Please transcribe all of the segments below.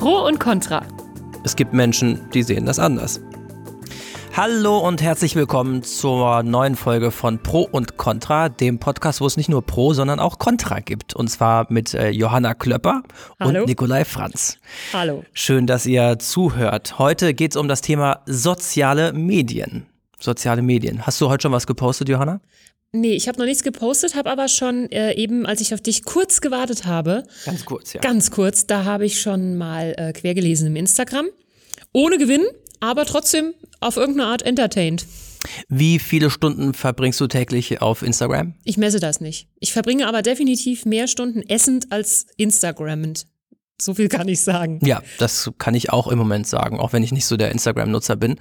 Pro und Contra. Es gibt Menschen, die sehen das anders. Hallo und herzlich willkommen zur neuen Folge von Pro und Contra, dem Podcast, wo es nicht nur Pro, sondern auch Contra gibt. Und zwar mit äh, Johanna Klöpper Hallo. und Nikolai Franz. Hallo. Schön, dass ihr zuhört. Heute geht es um das Thema soziale Medien. Soziale Medien. Hast du heute schon was gepostet, Johanna? Nee, ich habe noch nichts gepostet, habe aber schon äh, eben, als ich auf dich kurz gewartet habe, Ganz kurz, ja. ganz kurz, da habe ich schon mal äh, quergelesen im Instagram. Ohne Gewinn, aber trotzdem auf irgendeine Art entertained. Wie viele Stunden verbringst du täglich auf Instagram? Ich messe das nicht. Ich verbringe aber definitiv mehr Stunden essend als Instagrammend. So viel kann ich sagen. Ja, das kann ich auch im Moment sagen, auch wenn ich nicht so der Instagram-Nutzer bin.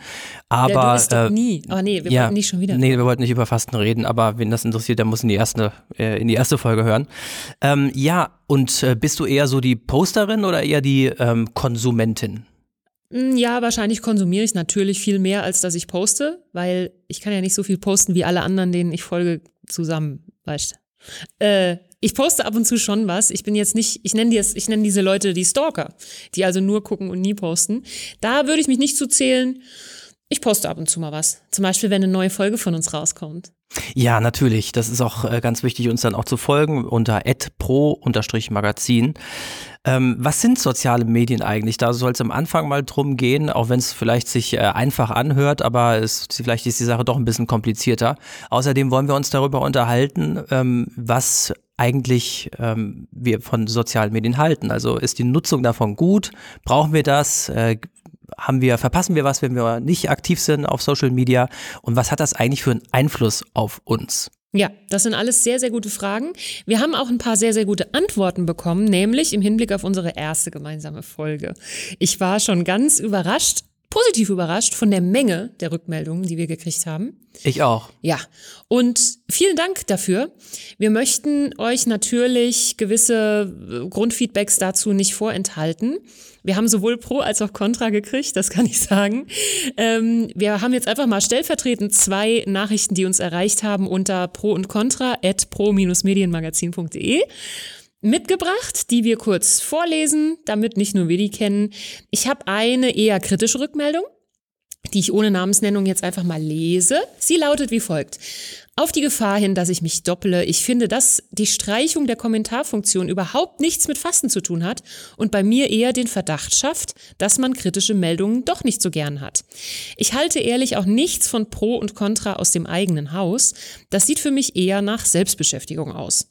ja, du Aber bist äh, nie. Aber nee, wir ja, wollten nicht schon wieder. Nee, wir wollten nicht über Fasten reden, aber wen das interessiert, der muss in die erste, äh, in die erste Folge hören. Ähm, ja, und äh, bist du eher so die Posterin oder eher die ähm, Konsumentin? Mm, Ja, wahrscheinlich konsumiere ich natürlich viel mehr, als dass ich poste, weil ich kann ja nicht so viel posten wie alle anderen, denen ich folge, zusammen, weißt du. Äh, ich poste ab und zu schon was. Ich bin jetzt nicht, ich nenne die, ich nenne diese Leute die Stalker, die also nur gucken und nie posten. Da würde ich mich nicht zu zählen. Ich poste ab und zu mal was. Zum Beispiel, wenn eine neue Folge von uns rauskommt. Ja, natürlich. Das ist auch äh, ganz wichtig, uns dann auch zu folgen unter pro-magazin. Ähm, was sind soziale Medien eigentlich? Da soll es am Anfang mal drum gehen, auch wenn es vielleicht sich äh, einfach anhört, aber es, vielleicht ist die Sache doch ein bisschen komplizierter. Außerdem wollen wir uns darüber unterhalten, ähm, was eigentlich ähm, wir von sozialen Medien halten. Also ist die Nutzung davon gut? Brauchen wir das? Äh, haben wir, verpassen wir was, wenn wir nicht aktiv sind auf Social Media? Und was hat das eigentlich für einen Einfluss auf uns? Ja, das sind alles sehr, sehr gute Fragen. Wir haben auch ein paar sehr, sehr gute Antworten bekommen, nämlich im Hinblick auf unsere erste gemeinsame Folge. Ich war schon ganz überrascht, positiv überrascht von der Menge der Rückmeldungen, die wir gekriegt haben. Ich auch. Ja, und vielen Dank dafür. Wir möchten euch natürlich gewisse äh, Grundfeedbacks dazu nicht vorenthalten. Wir haben sowohl Pro als auch Contra gekriegt, das kann ich sagen. Ähm, wir haben jetzt einfach mal stellvertretend zwei Nachrichten, die uns erreicht haben unter Pro und Contra at pro-medienmagazin.de mitgebracht, die wir kurz vorlesen, damit nicht nur wir die kennen. Ich habe eine eher kritische Rückmeldung die ich ohne Namensnennung jetzt einfach mal lese. Sie lautet wie folgt. Auf die Gefahr hin, dass ich mich dopple, ich finde, dass die Streichung der Kommentarfunktion überhaupt nichts mit Fasten zu tun hat und bei mir eher den Verdacht schafft, dass man kritische Meldungen doch nicht so gern hat. Ich halte ehrlich auch nichts von Pro und Contra aus dem eigenen Haus. Das sieht für mich eher nach Selbstbeschäftigung aus.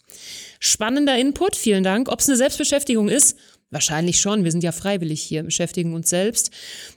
Spannender Input, vielen Dank. Ob es eine Selbstbeschäftigung ist, Wahrscheinlich schon. Wir sind ja freiwillig hier, beschäftigen uns selbst.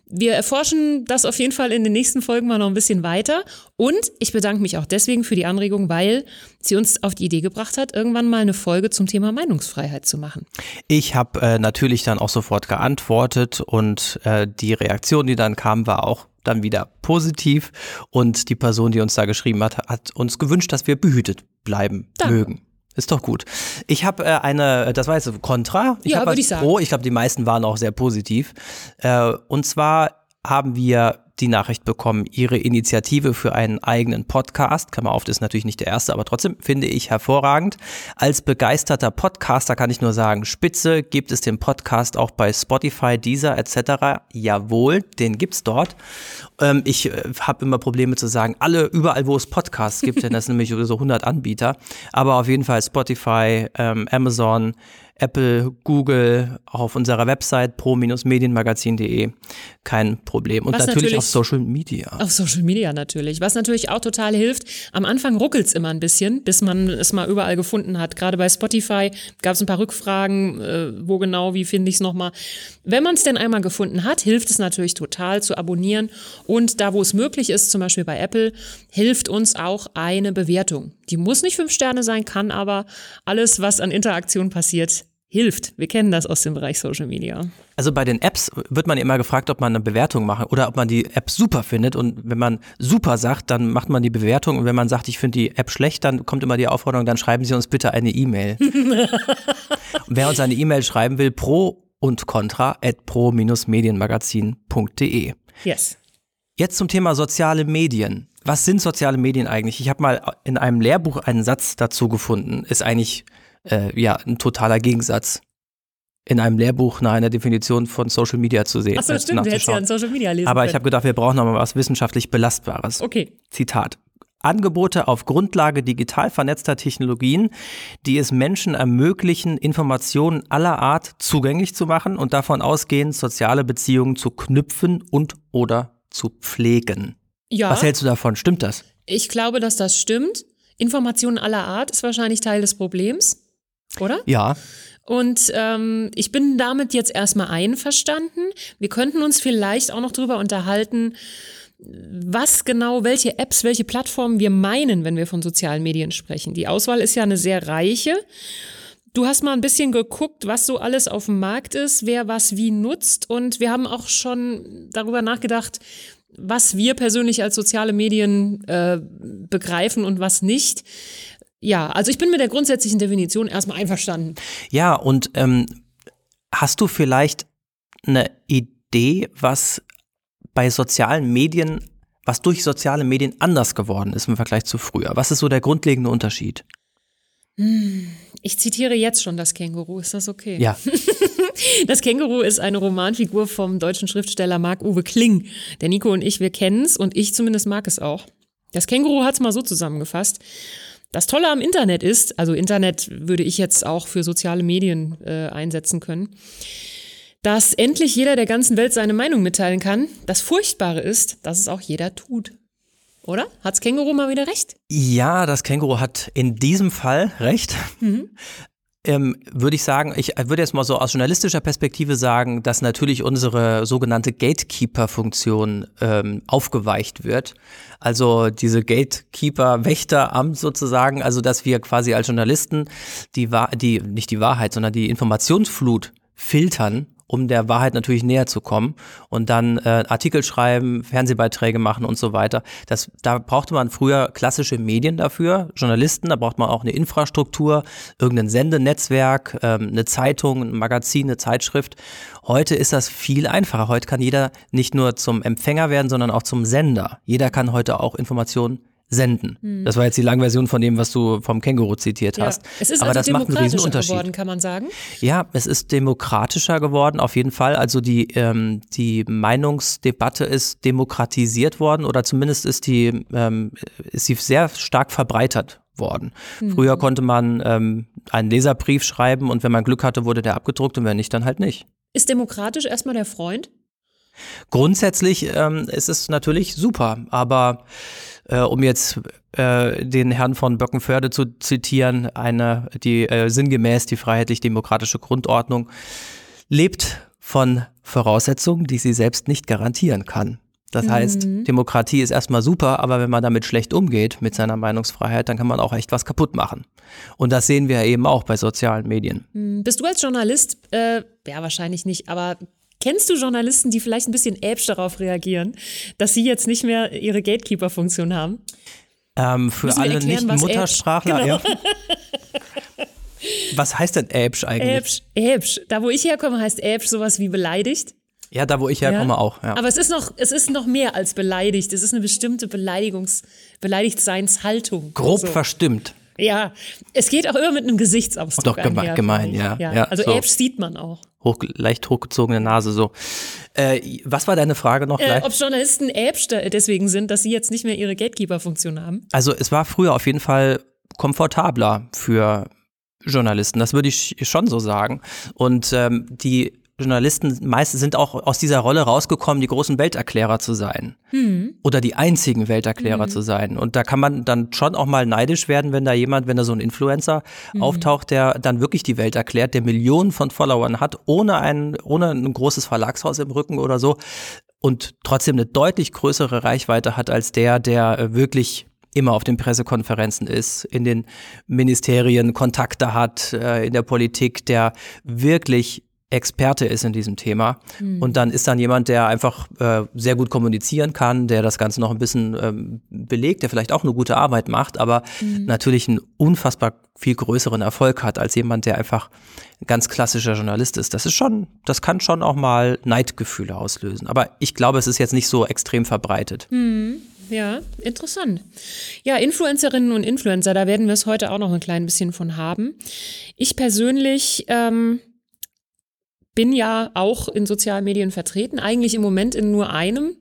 Wir erforschen das auf jeden Fall in den nächsten Folgen mal noch ein bisschen weiter. Und ich bedanke mich auch deswegen für die Anregung, weil sie uns auf die Idee gebracht hat, irgendwann mal eine Folge zum Thema Meinungsfreiheit zu machen. Ich habe äh, natürlich dann auch sofort geantwortet und äh, die Reaktion, die dann kam, war auch dann wieder positiv. Und die Person, die uns da geschrieben hat, hat uns gewünscht, dass wir behütet bleiben Danke. mögen. Ist doch gut. Ich habe äh, eine, das war jetzt Contra. Ich Ja, habe was ich sagen. Pro. Ich glaube, die meisten waren auch sehr positiv. Äh, und zwar haben wir die Nachricht bekommen, ihre Initiative für einen eigenen Podcast. Klammer auf, das ist natürlich nicht der erste, aber trotzdem finde ich hervorragend. Als begeisterter Podcaster kann ich nur sagen, spitze, gibt es den Podcast auch bei Spotify, Deezer etc. Jawohl, den gibt's dort. Ähm, ich äh, habe immer Probleme zu sagen, alle, überall, wo es Podcasts gibt, denn das sind nämlich so 100 Anbieter. Aber auf jeden Fall Spotify, ähm, Amazon, Apple, Google, auch auf unserer Website pro-medienmagazin.de. Kein Problem. Und natürlich, natürlich- auf Social Media. Auf Social Media natürlich. Was natürlich auch total hilft. Am Anfang ruckelt's immer ein bisschen, bis man es mal überall gefunden hat. Gerade bei Spotify gab es ein paar Rückfragen, äh, wo genau, wie finde ich es nochmal. Wenn man es denn einmal gefunden hat, hilft es natürlich total zu abonnieren. Und da, wo es möglich ist, zum Beispiel bei Apple, hilft uns auch eine Bewertung. Die muss nicht fünf Sterne sein, kann aber alles, was an Interaktion passiert, hilft. Wir kennen das aus dem Bereich Social Media. Also bei den Apps wird man immer gefragt, ob man eine Bewertung macht oder ob man die App super findet. Und wenn man super sagt, dann macht man die Bewertung. Und wenn man sagt, ich finde die App schlecht, dann kommt immer die Aufforderung, dann schreiben Sie uns bitte eine E-Mail. wer uns eine E-Mail schreiben will, pro und contra at pro-medienmagazin.de. Yes. Jetzt zum Thema soziale Medien. Was sind soziale Medien eigentlich? Ich habe mal in einem Lehrbuch einen Satz dazu gefunden. Ist eigentlich äh, ja ein totaler Gegensatz. in einem Lehrbuch nach einer Definition von Social Media zu sehen. Achso, stimmt, du hättest ja ein Social Media lesen Aber ich können. habe gedacht, wir brauchen noch mal was wissenschaftlich Belastbares. Okay. Zitat. Angebote auf Grundlage digital vernetzter Technologien, die es Menschen ermöglichen, Informationen aller Art zugänglich zu machen und davon ausgehend soziale Beziehungen zu knüpfen und oder zu pflegen. Ja, Was hältst du davon? Stimmt das? ich glaube, dass das stimmt. Informationen aller Art ist wahrscheinlich Teil des Problems, oder? Ja. Und ähm, ich bin damit jetzt erstmal einverstanden. Wir könnten uns vielleicht auch noch drüber unterhalten, was genau, welche Apps, welche Plattformen wir meinen, wenn wir von sozialen Medien sprechen. Die Auswahl ist ja eine sehr reiche. Du hast mal ein bisschen geguckt, was so alles auf dem Markt ist, wer was wie nutzt. Und wir haben auch schon darüber nachgedacht, was wir persönlich als soziale Medien äh, begreifen und was nicht. Ja, also ich bin mit der grundsätzlichen Definition erstmal einverstanden. Ja, und ähm, hast du vielleicht eine Idee, was bei sozialen Medien, was durch soziale Medien anders geworden ist im Vergleich zu früher? Was ist so der grundlegende Unterschied? Ich zitiere jetzt schon das Känguru, ist das okay? Ja, Das Känguru ist eine Romanfigur vom deutschen Schriftsteller Marc-Uwe Kling. Der Nico und ich, wir kennen's und ich zumindest mag es auch. Das Känguru hat's mal so zusammengefasst. Das Tolle am Internet ist, also Internet würde ich jetzt auch für soziale Medien äh, einsetzen können, dass endlich jeder der ganzen Welt seine Meinung mitteilen kann. Das Furchtbare ist, dass es auch jeder tut. Oder? Hat's Känguru mal wieder recht? ja, das Känguru hat in diesem Fall recht. Ähm, würde ich sagen, ich würde jetzt mal so aus journalistischer Perspektive sagen, dass natürlich unsere sogenannte Gatekeeper-Funktion ähm, aufgeweicht wird. Also diese Gatekeeper-Wächteramt sozusagen, also dass wir quasi als Journalisten die, die nicht die Wahrheit, sondern die Informationsflut filtern, um der Wahrheit natürlich näher zu kommen und dann äh, Artikel schreiben, Fernsehbeiträge machen und so weiter. Das, da brauchte man früher klassische Medien dafür, Journalisten, da braucht man auch eine Infrastruktur, irgendein Sendenetzwerk, ähm, eine Zeitung, ein Magazin, eine Zeitschrift. Heute ist das viel einfacher. Heute kann jeder nicht nur zum Empfänger werden, sondern auch zum Sender. Jeder kann heute auch Informationen senden. Das war jetzt die Langversion von dem, was du vom Känguru zitiert hast. Es ist Aber also das macht einen Riesenunterschied. geworden, kann man sagen. Ja, es ist demokratischer geworden, auf jeden Fall. Also die, ähm, die Meinungsdebatte ist demokratisiert worden oder zumindest ist die, ähm, ist sie sehr stark verbreitert worden. Früher konnte man ähm, einen Leserbrief schreiben und wenn man Glück hatte, wurde der abgedruckt und wenn nicht, dann halt nicht. Ist demokratisch erstmal der Freund? Grundsätzlich ähm, ist es natürlich super, aber äh, um jetzt äh, den Herrn von Böckenförde zu zitieren, eine, die äh, sinngemäß die freiheitlich-demokratische Grundordnung lebt von Voraussetzungen, die sie selbst nicht garantieren kann. Das heißt, Demokratie ist erstmal super, aber wenn man damit schlecht umgeht mit seiner Meinungsfreiheit, dann kann man auch echt was kaputt machen. Und das sehen wir eben auch bei sozialen Medien. Hm, Bist du als Journalist, äh, ja wahrscheinlich nicht, aber kennst du Journalisten, die vielleicht ein bisschen äbsch darauf reagieren, dass sie jetzt nicht mehr ihre Gatekeeper-Funktion haben? Ähm, für alle Nicht-Muttersprachler. Äbsch- Ja. Was heißt denn Äbsch eigentlich? Äbsch, äbsch. Da, wo ich herkomme, heißt äbsch sowas wie beleidigt. Ja, da wo ich herkomme Ja. auch. Ja. Aber es ist noch, es ist noch mehr als beleidigt. Es ist eine bestimmte Beleidigungs, Beleidigtseinshaltung. Grob So. verstimmt. Ja, es geht auch immer mit einem Gesichtsausdruck Doch, geme- einher, gemein, ja, ja. ja, also so. Äbsch sieht man auch. Hoch, leicht hochgezogene Nase so. Äh, was war deine Frage noch Äh, ob Journalisten da- deswegen sind, dass sie jetzt nicht mehr ihre Gatekeeper-Funktion haben. Also es war früher auf jeden Fall komfortabler für Journalisten, das würde ich schon so sagen. Und ähm, die Journalisten meist sind auch aus dieser Rolle rausgekommen, die großen Welterklärer zu sein. Oder die einzigen Welterklärer zu sein. Und da kann man dann schon auch mal neidisch werden, wenn da jemand, wenn da so ein Influencer auftaucht, der dann wirklich die Welt erklärt, der Millionen von Followern hat, ohne ein, ohne ein großes Verlagshaus im Rücken oder so. Und trotzdem eine deutlich größere Reichweite hat als der, der äh, wirklich immer auf den Pressekonferenzen ist, in den Ministerien Kontakte hat, äh, in der Politik, der wirklich Experte ist in diesem Thema. Und dann ist dann jemand, der einfach äh, sehr gut kommunizieren kann, der das Ganze noch ein bisschen ähm, belegt, der vielleicht auch eine gute Arbeit macht, aber natürlich einen unfassbar viel größeren Erfolg hat als jemand, der einfach ein ganz klassischer Journalist ist. Das ist schon, das kann schon auch mal Neidgefühle auslösen. Aber ich glaube, es ist jetzt nicht so extrem verbreitet. Ja, interessant. Ja, Influencerinnen und Influencer, da werden wir es heute auch noch ein klein bisschen von haben. Ich persönlich ähm, bin ja auch in sozialen Medien vertreten, eigentlich im Moment in nur einem.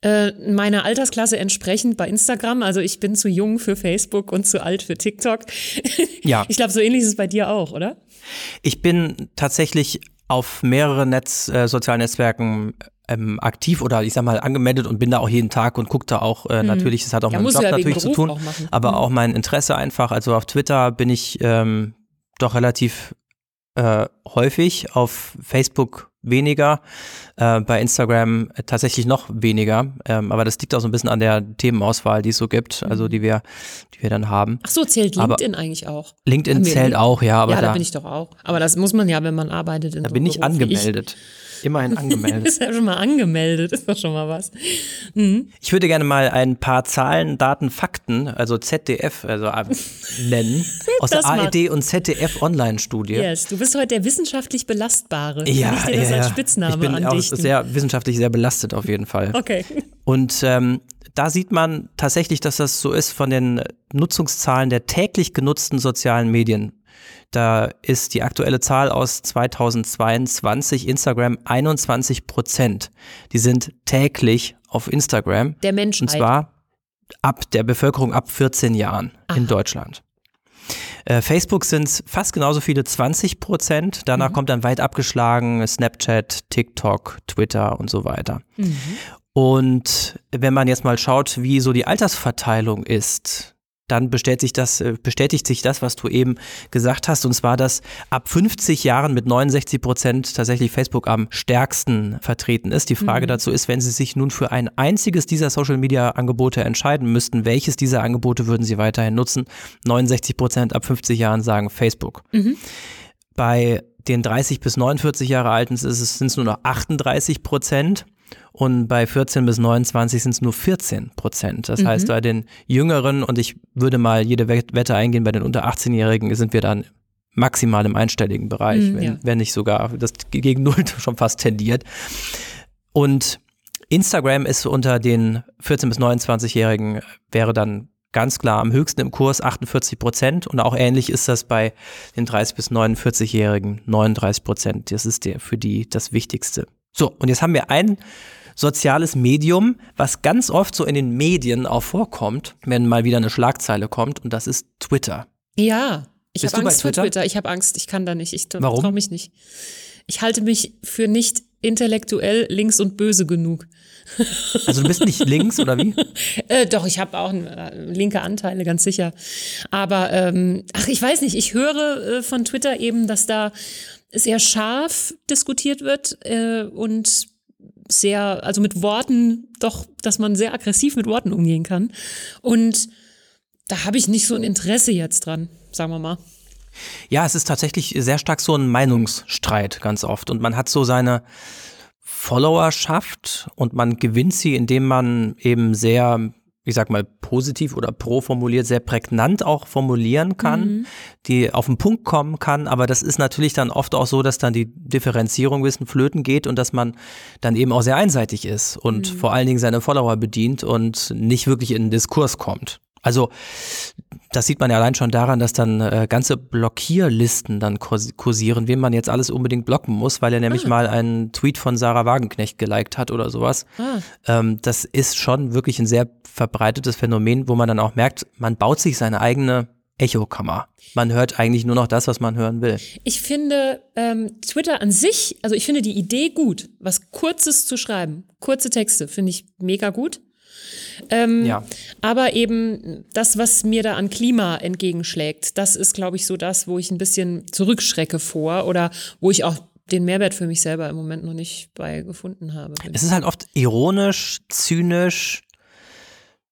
Äh, meiner Altersklasse entsprechend bei Instagram. Also ich bin zu jung für Facebook und zu alt für TikTok. Ja. Ich glaube, so ähnlich ist es bei dir auch, oder? Ich bin tatsächlich auf mehreren Netz, äh, sozialen Netzwerken ähm, aktiv oder ich sag mal angemeldet und bin da auch jeden Tag und gucke da auch äh, natürlich, das hat auch Mhm. Ja, mit dem Job ja natürlich zu tun, aber Mhm. auch mein Interesse einfach. Also auf Twitter bin ich ähm, doch relativ äh, häufig, auf Facebook weniger, äh, bei Instagram tatsächlich noch weniger. Ähm, aber das liegt auch so ein bisschen an der Themenauswahl, die es so gibt, also Mhm. die wir, die wir dann haben. Ach so, zählt Aber- LinkedIn eigentlich auch? LinkedIn zählt Link- auch, ja, aber ja, da, da, bin ich doch auch. Aber das muss man ja, wenn man arbeitet. In da so bin ich angemeldet. Immerhin angemeldet. ist ja schon mal angemeldet, ist doch schon mal was. Mhm. Ich würde gerne mal ein paar Zahlen, Daten, Fakten, also ZDF, also äh, nennen, aus der. ARD und ZDF Online-Studie. Yes, du bist heute der wissenschaftlich Belastbare. Ja, Kann ich dir das ja, als. Spitzname ich bin auch andichten? sehr wissenschaftlich sehr belastet auf jeden Fall. okay. Und ähm, da sieht man tatsächlich, dass das so ist von den Nutzungszahlen der täglich genutzten sozialen Medien. Da ist die aktuelle Zahl aus 2022 Instagram 21 Prozent. Die sind täglich auf Instagram. Der Menschheit. Und zwar ab der Bevölkerung ab 14 Jahren in Aha. Deutschland. Äh, Facebook sind es fast genauso viele, 20 Prozent. Danach Mhm. kommt dann weit abgeschlagen Snapchat, TikTok, Twitter und so weiter. Mhm. Und wenn man jetzt mal schaut, wie so die Altersverteilung ist, dann bestätigt sich das, äh, bestätigt sich das, was du eben gesagt hast, und zwar, dass ab 50 Jahren mit 69 Prozent tatsächlich Facebook am stärksten vertreten ist. Die Frage Mhm. dazu ist, wenn Sie sich nun für ein einziges dieser Social-Media-Angebote entscheiden müssten, welches dieser Angebote würden Sie weiterhin nutzen? 69 Prozent ab 50 Jahren sagen Facebook. Mhm. Bei den 30 bis 49 Jahre Alten sind es nur noch 38 Prozent und bei 14 bis 29 sind es nur 14 Prozent. Das Mhm. heißt, bei den Jüngeren, und ich würde mal jede Wet- Wette eingehen, bei den unter 18-Jährigen sind wir dann maximal im einstelligen Bereich, Mhm, wenn, ja. wenn nicht sogar das gegen Null schon fast tendiert. Und Instagram ist unter den 14 bis 29-Jährigen wäre dann ganz klar am höchsten im Kurs 48 Prozent und auch ähnlich ist das bei den 30 bis 49-Jährigen 39 Prozent. Das ist der für die das Wichtigste. So und jetzt haben wir ein soziales Medium, was ganz oft so in den Medien auch vorkommt, wenn mal wieder eine Schlagzeile kommt und das ist Twitter. Ja, ich habe Angst vor Twitter? Twitter. Ich habe Angst, ich kann da nicht. Ich traue mich nicht. Ich halte mich für nicht intellektuell links und böse genug. Also du bist nicht links oder wie? Äh, doch, ich habe auch äh, linke Anteile, ganz sicher. Aber ähm, ach, ich weiß nicht, ich höre äh, von Twitter eben, dass da sehr scharf diskutiert wird äh, und sehr, also mit Worten, doch, dass man sehr aggressiv mit Worten umgehen kann. Und da habe ich nicht so ein Interesse jetzt dran, sagen wir mal. Ja, es ist tatsächlich sehr stark so ein Meinungsstreit ganz oft. Und man hat so seine Followerschaft und man gewinnt sie, indem man eben sehr, ich sag mal, positiv oder pro formuliert, sehr prägnant auch formulieren kann, die auf den Punkt kommen kann. Aber das ist natürlich dann oft auch so, dass dann die Differenzierung ein bisschen flöten geht und dass man dann eben auch sehr einseitig ist und vor allen Dingen seine Follower bedient und nicht wirklich in den Diskurs kommt. Also das sieht man ja allein schon daran, dass dann äh, ganze Blockierlisten dann kurs- kursieren, wen man jetzt alles unbedingt blocken muss, weil er nämlich mal einen Tweet von Sarah Wagenknecht geliked hat oder sowas. Ah. Ähm, das ist schon wirklich ein sehr verbreitetes Phänomen, wo man dann auch merkt, man baut sich seine eigene Echokammer. Man hört eigentlich nur noch das, was man hören will. Ich finde ähm, Twitter an sich, also ich finde die Idee gut, was Kurzes zu schreiben. Kurze Texte finde ich mega gut. Ähm, Ja. Aber eben das, was mir da an Klima entgegenschlägt, das ist, glaube ich, so das, wo ich ein bisschen zurückschrecke vor oder wo ich auch den Mehrwert für mich selber im Moment noch nicht bei gefunden habe. Es ist halt oft ironisch, zynisch,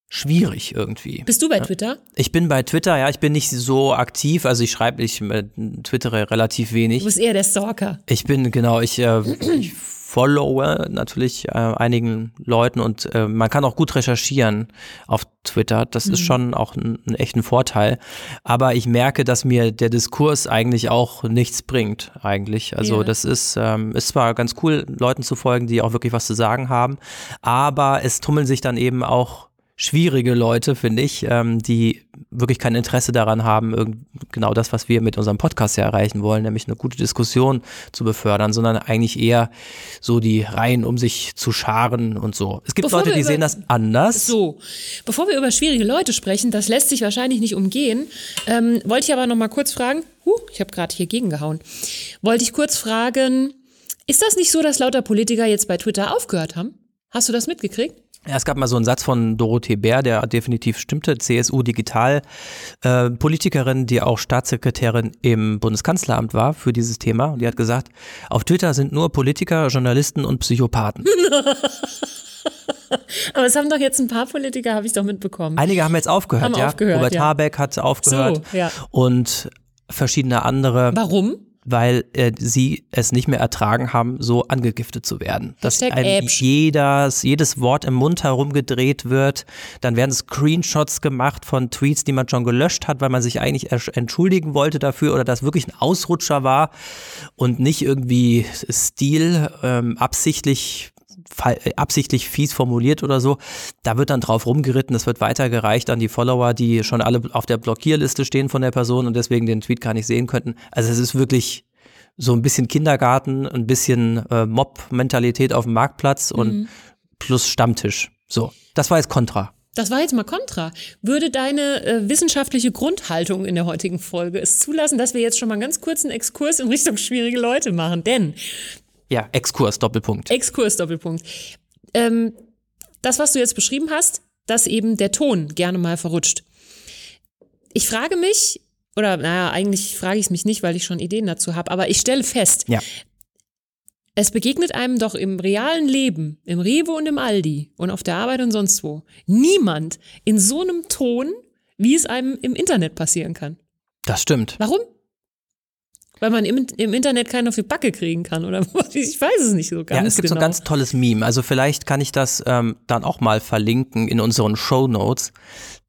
schwierig irgendwie. Bist du bei Twitter? Ich bin bei Twitter, ja, ich bin nicht so aktiv, also ich schreibe, ich äh, twittere relativ wenig. Du bist eher der Stalker. Ich bin, genau, ich, äh, ich followe natürlich äh, einigen Leuten und äh, man kann auch gut recherchieren auf Twitter. Das ist schon auch ein, ein echten Vorteil. Aber ich merke, dass mir der Diskurs eigentlich auch nichts bringt, eigentlich. Also Ja. das ist, ähm, ist zwar ganz cool, Leuten zu folgen, die auch wirklich was zu sagen haben, aber es tummeln sich dann eben auch schwierige Leute, finde ich, ähm, die wirklich kein Interesse daran haben, genau das, was wir mit unserem Podcast ja erreichen wollen, nämlich eine gute Diskussion zu befördern, sondern eigentlich eher so die Reihen um sich zu scharen und so. Es gibt Bevor Leute, die sehen das anders. So, bevor wir über schwierige Leute sprechen, das lässt sich wahrscheinlich nicht umgehen, ähm, wollte ich aber noch mal kurz fragen, huh, ich habe gerade hier gegengehauen, wollte ich kurz fragen, ist das nicht so, dass lauter Politiker jetzt bei Twitter aufgehört haben? Hast du das mitgekriegt? Ja, es gab mal so einen Satz von Dorothee Bär, der definitiv stimmte, CSU-Digital, äh, Politikerin, die auch Staatssekretärin im Bundeskanzleramt war für dieses Thema. Und die hat gesagt, auf Twitter sind nur Politiker, Journalisten und Psychopathen. Aber es haben doch jetzt ein paar Politiker, habe ich doch mitbekommen. Einige haben jetzt aufgehört, Haben ja. aufgehört, Robert ja. Habeck hat aufgehört So, ja. und verschiedene andere, Warum? Weil äh, sie es nicht mehr ertragen haben, so angegiftet zu werden. Dass Äpsch. jedes, jedes Wort im Mund herumgedreht wird, dann werden Screenshots gemacht von Tweets, die man schon gelöscht hat, weil man sich eigentlich entschuldigen wollte dafür oder das wirklich ein Ausrutscher war und nicht irgendwie Stil ähm, absichtlich absichtlich fies formuliert oder so, da wird dann drauf rumgeritten, das wird weitergereicht an die Follower, die schon alle auf der Blockierliste stehen von der Person und deswegen den Tweet gar nicht sehen könnten. Also es ist wirklich so ein bisschen Kindergarten, ein bisschen äh, Mob-Mentalität auf dem Marktplatz und plus Stammtisch. So, das war jetzt Kontra. Das war jetzt mal kontra. Würde deine äh, wissenschaftliche Grundhaltung in der heutigen Folge es zulassen, dass wir jetzt schon mal einen ganz kurzen Exkurs in Richtung schwierige Leute machen? Denn Ja, Exkurs, Doppelpunkt. Exkurs, Doppelpunkt. Ähm, das, was du jetzt beschrieben hast, dass eben der Ton gerne mal verrutscht. Ich frage mich, oder naja, eigentlich frage ich es mich nicht, weil ich schon Ideen dazu habe, aber ich stelle fest, Ja. es begegnet einem doch im realen Leben, im Rewe und im Aldi und auf der Arbeit und sonst wo, niemand in so einem Ton, wie es einem im Internet passieren kann. Das stimmt. Warum? Weil man im, im Internet keinen auf die Backe kriegen kann oder ich weiß es nicht so ganz Ja, es gibt genau. so ein ganz tolles Meme. Also vielleicht kann ich das ähm, dann auch mal verlinken in unseren Show Notes.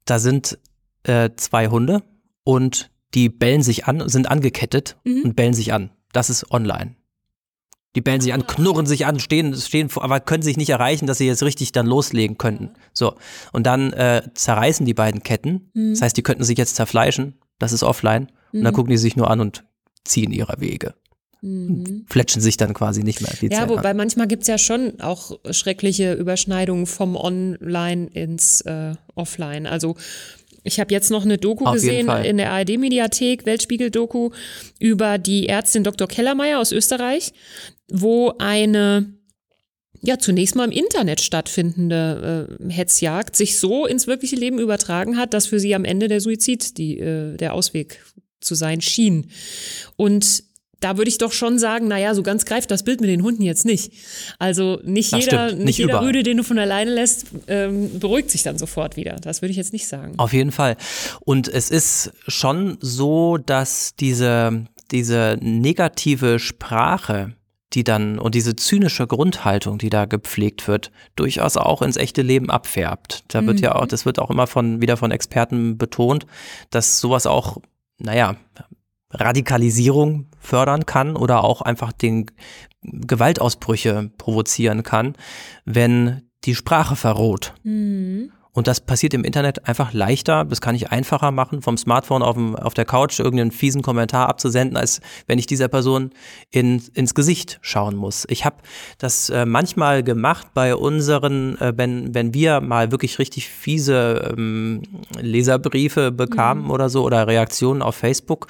Da sind äh, zwei Hunde und die bellen sich an, sind angekettet Mhm. und bellen sich an. Das ist online. Die bellen sich an, knurren sich an, stehen, stehen vor, aber können sich nicht erreichen, dass sie jetzt richtig dann loslegen könnten. So. Und dann äh, zerreißen die beiden Ketten. Mhm. Das heißt, die könnten sich jetzt zerfleischen. Das ist offline. Und dann gucken die sich nur an und ziehen ihrer Wege. Fletschen sich dann quasi nicht mehr. Die Mhm. Ja, Zeit an. wobei manchmal gibt's ja schon auch schreckliche Überschneidungen vom Online ins äh, Offline. Also ich habe jetzt noch eine Doku Auf gesehen in der ARD-Mediathek, Weltspiegel-Doku, über die Ärztin Dr. Kellermeier aus Österreich, wo eine ja zunächst mal im Internet stattfindende äh, Hetzjagd sich so ins wirkliche Leben übertragen hat, dass für sie am Ende der Suizid die, äh, der Ausweg zu sein schien. Und da würde ich doch schon sagen, naja, so ganz greift das Bild mit den Hunden jetzt nicht. Also nicht Das jeder, stimmt, nicht nicht jeder. Rüde, den du von alleine lässt, ähm, beruhigt sich dann sofort wieder. Das würde ich jetzt nicht sagen. Auf jeden Fall. Und es ist schon so, dass diese, diese negative Sprache, die dann und diese zynische Grundhaltung, die da gepflegt wird, durchaus auch ins echte Leben abfärbt. Da wird ja auch, das wird auch immer von, wieder von Experten betont, dass sowas auch, naja, Radikalisierung fördern kann oder auch einfach den Gewaltausbrüche provozieren kann, wenn die Sprache verroht. Und das passiert im Internet einfach leichter, das kann ich einfacher machen, vom Smartphone auf, dem, auf der Couch irgendeinen fiesen Kommentar abzusenden, als wenn ich dieser Person in, ins Gesicht schauen muss. Ich habe das äh, manchmal gemacht bei unseren, äh, wenn, wenn wir mal wirklich richtig fiese ähm, Leserbriefe bekamen oder so oder Reaktionen auf Facebook,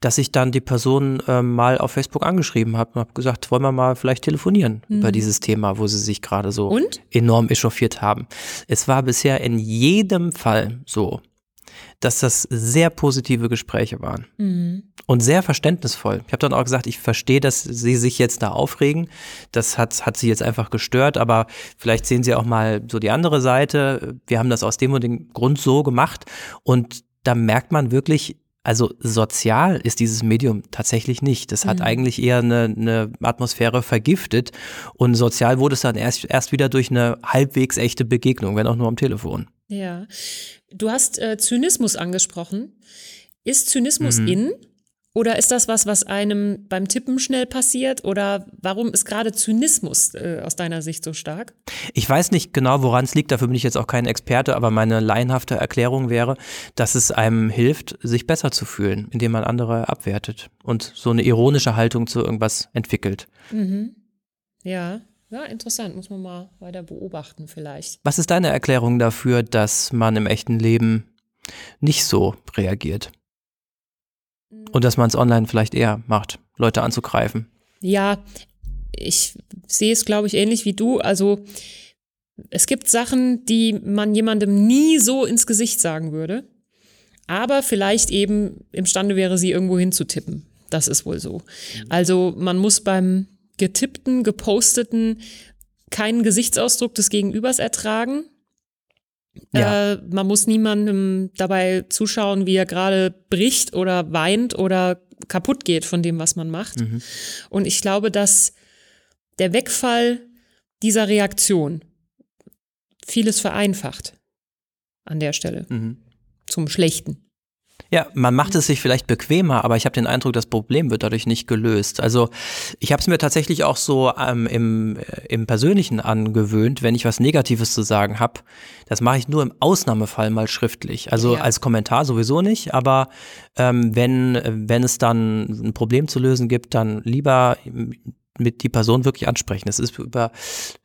dass ich dann die Person äh, mal auf Facebook angeschrieben habe und habe gesagt, wollen wir mal vielleicht telefonieren über dieses Thema, wo sie sich gerade so Und? enorm echauffiert haben. Es war bisher in jedem Fall so, dass das sehr positive Gespräche waren und sehr verständnisvoll. Ich habe dann auch gesagt, ich verstehe, dass sie sich jetzt da aufregen. Das hat, hat sie jetzt einfach gestört, aber vielleicht sehen sie auch mal so die andere Seite. Wir haben das aus dem und dem Grund so gemacht und da merkt man wirklich, also sozial ist dieses Medium tatsächlich nicht. Das hat eigentlich eher eine, eine Atmosphäre vergiftet und sozial wurde es dann erst, erst wieder durch eine halbwegs echte Begegnung, wenn auch nur am Telefon. Ja. Du hast äh, Zynismus angesprochen. Ist Zynismus Mhm. in Oder ist das was, was einem beim Tippen schnell passiert? Oder warum ist gerade Zynismus äh, aus deiner Sicht so stark? Ich weiß nicht genau, woran es liegt, dafür bin ich jetzt auch kein Experte, aber meine laienhafte Erklärung wäre, dass es einem hilft, sich besser zu fühlen, indem man andere abwertet und so eine ironische Haltung zu irgendwas entwickelt. Mhm. Ja. Ja, interessant, muss man mal weiter beobachten vielleicht. Was ist deine Erklärung dafür, dass man im echten Leben nicht so reagiert? Und dass man es online vielleicht eher macht, Leute anzugreifen. Ja, ich sehe es, glaube ich, ähnlich wie du. Also es gibt Sachen, die man jemandem nie so ins Gesicht sagen würde, aber vielleicht eben imstande wäre, sie irgendwo hinzutippen. Das ist wohl so. Also man muss beim getippten, geposteten keinen Gesichtsausdruck des Gegenübers ertragen. Ja. Äh, man muss niemandem dabei zuschauen, wie er gerade bricht oder weint oder kaputt geht von dem, was man macht. Mhm. Und ich glaube, dass der Wegfall dieser Reaktion vieles vereinfacht an der Stelle. Mhm. Zum Schlechten. Ja, man macht es sich vielleicht bequemer, aber ich habe den Eindruck, das Problem wird dadurch nicht gelöst. Also ich habe es mir tatsächlich auch so ähm, im, äh, im Persönlichen angewöhnt, wenn ich was Negatives zu sagen habe. Das mache ich nur im Ausnahmefall mal schriftlich. Also ja. als Kommentar sowieso nicht, aber ähm, wenn, wenn es dann ein Problem zu lösen gibt, dann lieber mit die Person wirklich ansprechen. Das ist über,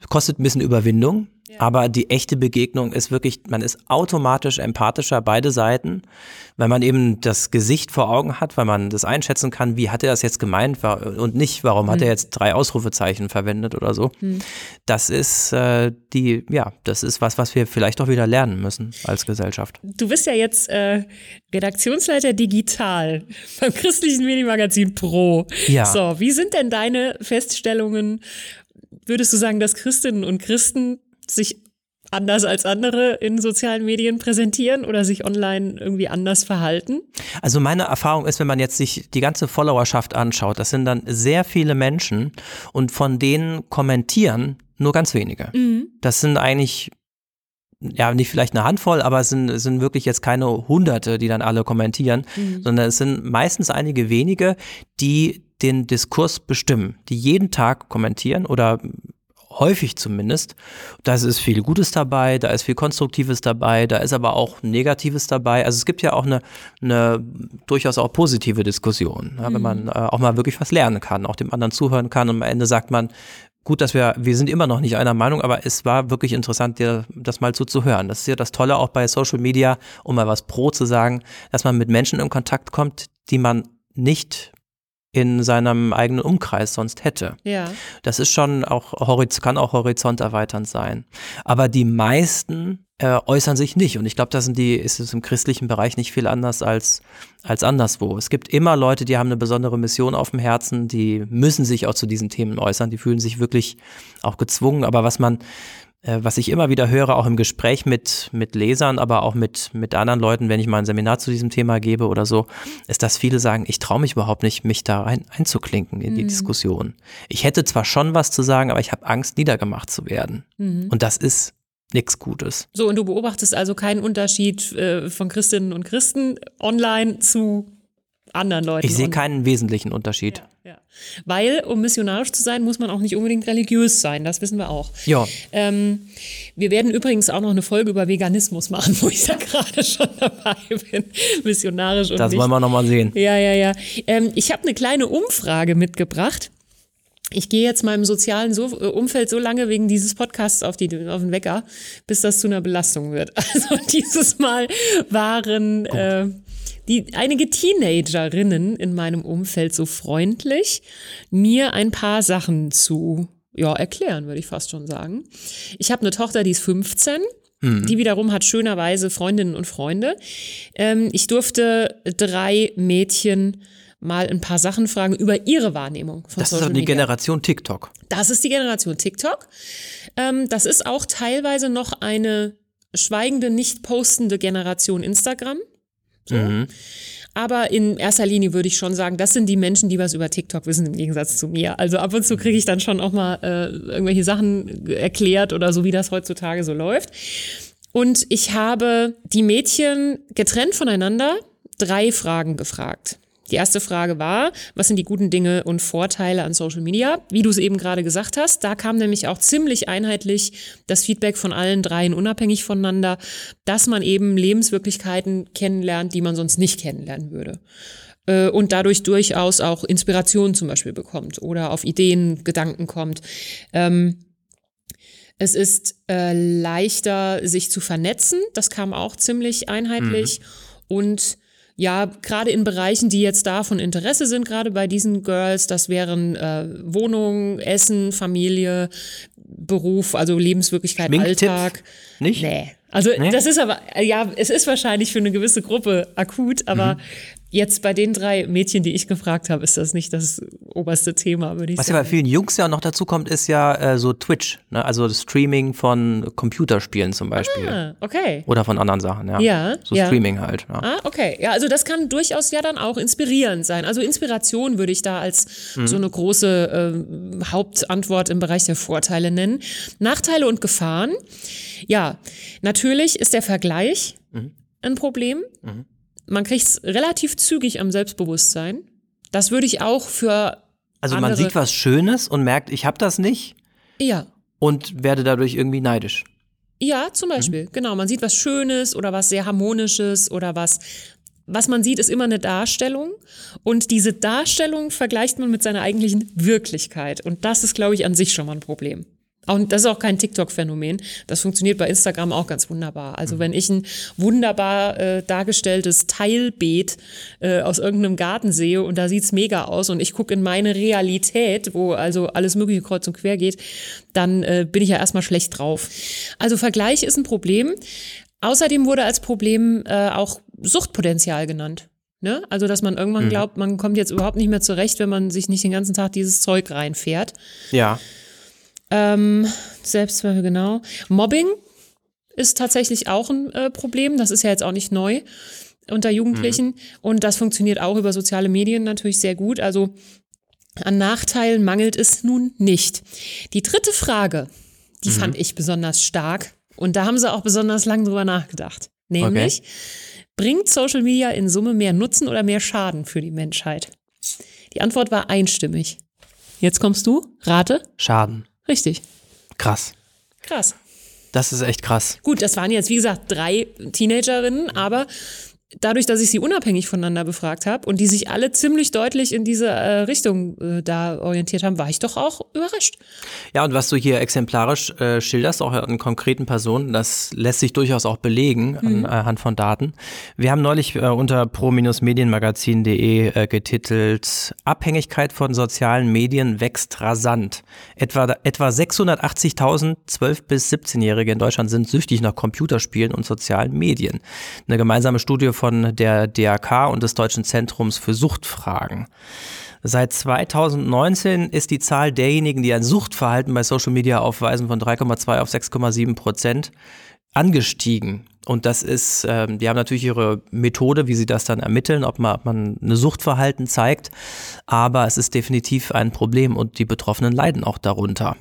kostet ein bisschen Überwindung, aber die echte Begegnung ist wirklich, man ist automatisch empathischer, beide Seiten, weil man eben das Gesicht vor Augen hat, weil man das einschätzen kann, wie hat er das jetzt gemeint und nicht, warum mhm. hat er jetzt drei Ausrufezeichen verwendet oder so. Mhm. Das ist äh, die, ja, das ist was, was wir vielleicht auch wieder lernen müssen als Gesellschaft. Du bist ja jetzt äh, Redaktionsleiter digital beim christlichen Medienmagazin Pro. Ja. So, wie sind denn deine Feststellungen? Würdest du sagen, dass Christinnen und Christen sich anders als andere in sozialen Medien präsentieren oder sich online irgendwie anders verhalten? Also meine Erfahrung ist, wenn man jetzt sich die ganze Followerschaft anschaut, das sind dann sehr viele Menschen und von denen kommentieren nur ganz wenige. Mhm. Das sind eigentlich ja, nicht vielleicht eine Handvoll, aber es sind, es sind wirklich jetzt keine Hunderte, die dann alle kommentieren, mhm. sondern es sind meistens einige wenige, die den Diskurs bestimmen, die jeden Tag kommentieren oder häufig zumindest. Da ist viel Gutes dabei, da ist viel Konstruktives dabei, da ist aber auch Negatives dabei. Also es gibt ja auch eine, eine durchaus auch positive Diskussion, ja, wenn man mhm. äh, auch mal wirklich was lernen kann, auch dem anderen zuhören kann und am Ende sagt man, gut, dass wir, wir sind immer noch nicht einer Meinung, aber es war wirklich interessant, dir das mal zuzuhören. Das ist ja das Tolle auch bei Social Media, um mal was pro zu sagen, dass man mit Menschen in Kontakt kommt, die man nicht in seinem eigenen Umkreis sonst hätte. Ja. Das ist schon auch, kann auch horizonterweiternd sein. Aber die meisten äh, äußern sich nicht. Und ich glaube, da sind die, ist es im christlichen Bereich nicht viel anders als, als anderswo. Es gibt immer Leute, die haben eine besondere Mission auf dem Herzen, die müssen sich auch zu diesen Themen äußern, die fühlen sich wirklich auch gezwungen. Aber was man, was ich immer wieder höre, auch im Gespräch mit, mit Lesern, aber auch mit, mit anderen Leuten, wenn ich mal ein Seminar zu diesem Thema gebe oder so, ist, dass viele sagen, ich traue mich überhaupt nicht, mich da rein, einzuklinken in die mhm. Diskussion. Ich hätte zwar schon was zu sagen, aber ich habe Angst, niedergemacht zu werden. Mhm. Und das ist nichts Gutes. So, und du beobachtest also keinen Unterschied äh, von Christinnen und Christen online zu anderen Leuten. Ich sehe keinen wesentlichen Unterschied. Ja, ja. Weil, um missionarisch zu sein, muss man auch nicht unbedingt religiös sein, das wissen wir auch. Ja. Ähm, wir werden übrigens auch noch eine Folge über Veganismus machen, wo ich da gerade schon dabei bin, missionarisch und Das nicht. wollen wir nochmal sehen. Ja, ja, ja. Ähm, ich habe eine kleine Umfrage mitgebracht. Ich gehe jetzt meinem sozialen so äh, Umfeld so lange wegen dieses Podcasts auf, die, auf den Wecker, bis das zu einer Belastung wird. Also dieses Mal waren äh, die, einige Teenagerinnen in meinem Umfeld so freundlich, mir ein paar Sachen zu ja, erklären, würde ich fast schon sagen. Ich habe eine Tochter, die ist 15. Mhm. Die wiederum hat schönerweise Freundinnen und Freunde. Ähm, ich durfte drei Mädchen mal ein paar Sachen fragen über ihre Wahrnehmung von das Social ist die Generation TikTok. Das ist die Generation TikTok. Ähm, das ist auch teilweise noch eine schweigende, nicht postende Generation Instagram. So. Mhm. Aber in erster Linie würde ich schon sagen, das sind die Menschen, die was über TikTok wissen, im Gegensatz zu mir. Also ab und zu kriege ich dann schon auch mal äh, irgendwelche Sachen erklärt oder so, wie das heutzutage so läuft. Und ich habe die Mädchen getrennt voneinander drei Fragen gefragt. Die erste Frage war, was sind die guten Dinge und Vorteile an Social Media? Wie du es eben gerade gesagt hast, da kam nämlich auch ziemlich einheitlich das Feedback von allen dreien unabhängig voneinander, dass man eben Lebenswirklichkeiten kennenlernt, die man sonst nicht kennenlernen würde. Äh, und dadurch durchaus auch Inspiration zum Beispiel bekommt oder auf Ideen, Gedanken kommt. Ähm, es ist äh, leichter, sich zu vernetzen. Das kam auch ziemlich einheitlich. Mhm. Und ja, gerade in Bereichen, die jetzt da von Interesse sind, gerade bei diesen Girls, das wären äh, Wohnung, Essen, Familie, Beruf, also Lebenswirklichkeit, Alltag. Nicht? Nee. Also nee? das ist aber, ja, es ist wahrscheinlich für eine gewisse Gruppe akut, aber mhm. Jetzt bei den drei Mädchen, die ich gefragt habe, ist das nicht das oberste Thema, würde ich Was sagen. Was ja bei vielen Jungs ja noch dazu kommt, ist ja äh, so Twitch, ne? also das Streaming von Computerspielen zum Beispiel. Ah, okay. Oder von anderen Sachen, ja. Ja. So ja. Streaming halt. Ja. Ah, okay. Ja, also das kann durchaus ja dann auch inspirierend sein. Also Inspiration würde ich da als mhm. so eine große äh, Hauptantwort im Bereich der Vorteile nennen. Nachteile und Gefahren. Ja, natürlich ist der Vergleich mhm. ein Problem. Mhm man kriegt es relativ zügig am Selbstbewusstsein. Das würde ich auch für. Also man sieht was Schönes und merkt, ich habe das nicht. Ja. Und werde dadurch irgendwie neidisch. Ja, zum Beispiel. Mhm. Genau. Man sieht was Schönes oder was sehr Harmonisches oder was. Was man sieht, ist immer eine Darstellung. Und diese Darstellung vergleicht man mit seiner eigentlichen Wirklichkeit. Und das ist, glaube ich, an sich schon mal ein Problem. Und das ist auch kein TikTok-Phänomen. Das funktioniert bei Instagram auch ganz wunderbar. Also mhm. wenn ich ein wunderbar äh, dargestelltes Teilbeet äh, aus irgendeinem Garten sehe und da sieht's mega aus und ich gucke in meine Realität, wo also alles mögliche kreuz und quer geht, dann äh, bin ich ja erstmal schlecht drauf. Also Vergleich ist ein Problem. Außerdem wurde als Problem äh, auch Suchtpotenzial genannt. Ne? Also, dass man irgendwann mhm. glaubt, man kommt jetzt überhaupt nicht mehr zurecht, wenn man sich nicht den ganzen Tag dieses Zeug reinfährt. Ja. Ähm, Selbstzweifel, genau. Mobbing ist tatsächlich auch ein äh, Problem. Das ist ja jetzt auch nicht neu unter Jugendlichen. Mhm. Und das funktioniert auch über soziale Medien natürlich sehr gut. Also an Nachteilen mangelt es nun nicht. Die dritte Frage, die mhm. fand ich besonders stark. Und da haben sie auch besonders lang drüber nachgedacht. Nämlich, okay. bringt Social Media in Summe mehr Nutzen oder mehr Schaden für die Menschheit? Die Antwort war einstimmig. Jetzt kommst du. Rate. Schaden. Richtig. Krass. Krass. Das ist echt krass. Gut, das waren jetzt, wie gesagt, drei Teenagerinnen, aber dadurch, dass ich sie unabhängig voneinander befragt habe und die sich alle ziemlich deutlich in diese äh, Richtung äh, da orientiert haben, war ich doch auch überrascht. Ja, und was du hier exemplarisch äh, schilderst, auch an konkreten Personen, das lässt sich durchaus auch belegen mhm. anhand von Daten. Wir haben neulich äh, unter pro-medienmagazin.de äh, getitelt, Abhängigkeit von sozialen Medien wächst rasant. Etwa, etwa 680.000 12- bis 17-Jährige in Deutschland sind süchtig nach Computerspielen und sozialen Medien. Eine gemeinsame Studie von der DRK und des Deutschen Zentrums für Suchtfragen. Seit 2019 ist die Zahl derjenigen, die ein Suchtverhalten bei Social Media aufweisen, von 3,2 auf 6,7 Prozent angestiegen. Und das ist, äh, die haben natürlich ihre Methode, wie sie das dann ermitteln, ob man, ob man eine Suchtverhalten zeigt. Aber es ist definitiv ein Problem und die Betroffenen leiden auch darunter.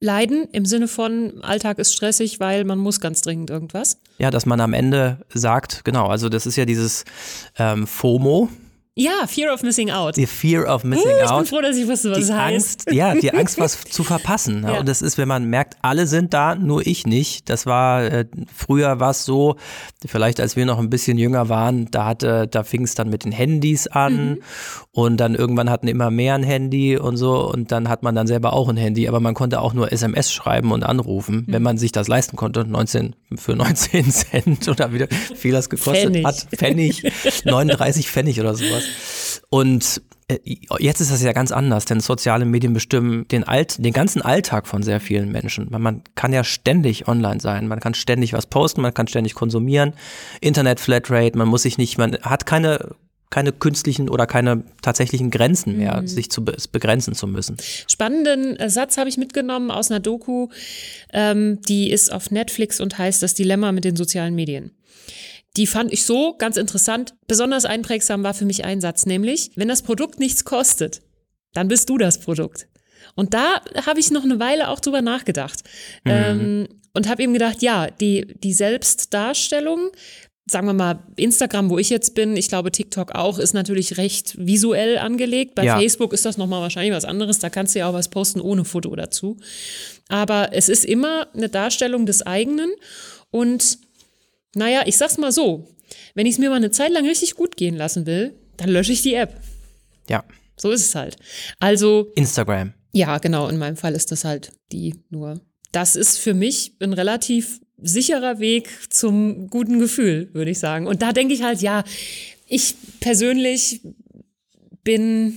Leiden im Sinne von Alltag ist stressig, weil man muss ganz dringend irgendwas. Ja, dass man am Ende sagt, genau, also das ist ja dieses ähm, FOMO, ja, Fear of Missing Out. Die Fear of Missing uh, ich Out. Ich bin froh, dass ich wusste, was die es heißt. ja, die Angst, was zu verpassen. Ja. Und das ist, wenn man merkt, alle sind da, nur ich nicht. Das war, äh, früher war es so, vielleicht als wir noch ein bisschen jünger waren, da hatte, da fing es dann mit den Handys an mhm. und dann irgendwann hatten immer mehr ein Handy und so und dann hat man dann selber auch ein Handy, aber man konnte auch nur SMS schreiben und anrufen, mhm. wenn man sich das leisten konnte, 19, für 19 Cent oder wieder viel das gekostet Pfennig. hat. Pfennig, 39 Pfennig oder sowas. Und äh, jetzt ist das ja ganz anders, denn soziale Medien bestimmen den, Alt, den ganzen Alltag von sehr vielen Menschen. Man kann ja ständig online sein, man kann ständig was posten, man kann ständig konsumieren, Internet Flatrate, man muss sich nicht, man hat keine keine künstlichen oder keine tatsächlichen Grenzen mehr, mhm. sich zu begrenzen zu müssen. Spannenden äh, Satz habe ich mitgenommen aus einer Doku, ähm, die ist auf Netflix und heißt Das Dilemma mit den sozialen Medien. Die fand ich so ganz interessant. Besonders einprägsam war für mich ein Satz, nämlich, wenn das Produkt nichts kostet, dann bist du das Produkt. Und da habe ich noch eine Weile auch drüber nachgedacht. Mhm. Ähm, und habe eben gedacht, ja, die, die Selbstdarstellung sagen wir mal, Instagram, wo ich jetzt bin, ich glaube TikTok auch, ist natürlich recht visuell angelegt. Bei Ja. Facebook ist das nochmal wahrscheinlich was anderes. Da kannst du ja auch was posten ohne Foto dazu. Aber es ist immer eine Darstellung des eigenen. Und naja, ich sag's mal so, wenn ich es mir mal eine Zeit lang richtig gut gehen lassen will, dann lösche ich die App. Ja. So ist es halt. Also Instagram. ja, genau, in meinem Fall ist das halt die nur. Das ist für mich ein relativ sicherer Weg zum guten Gefühl, würde ich sagen. Und da denke ich halt, ja, ich persönlich bin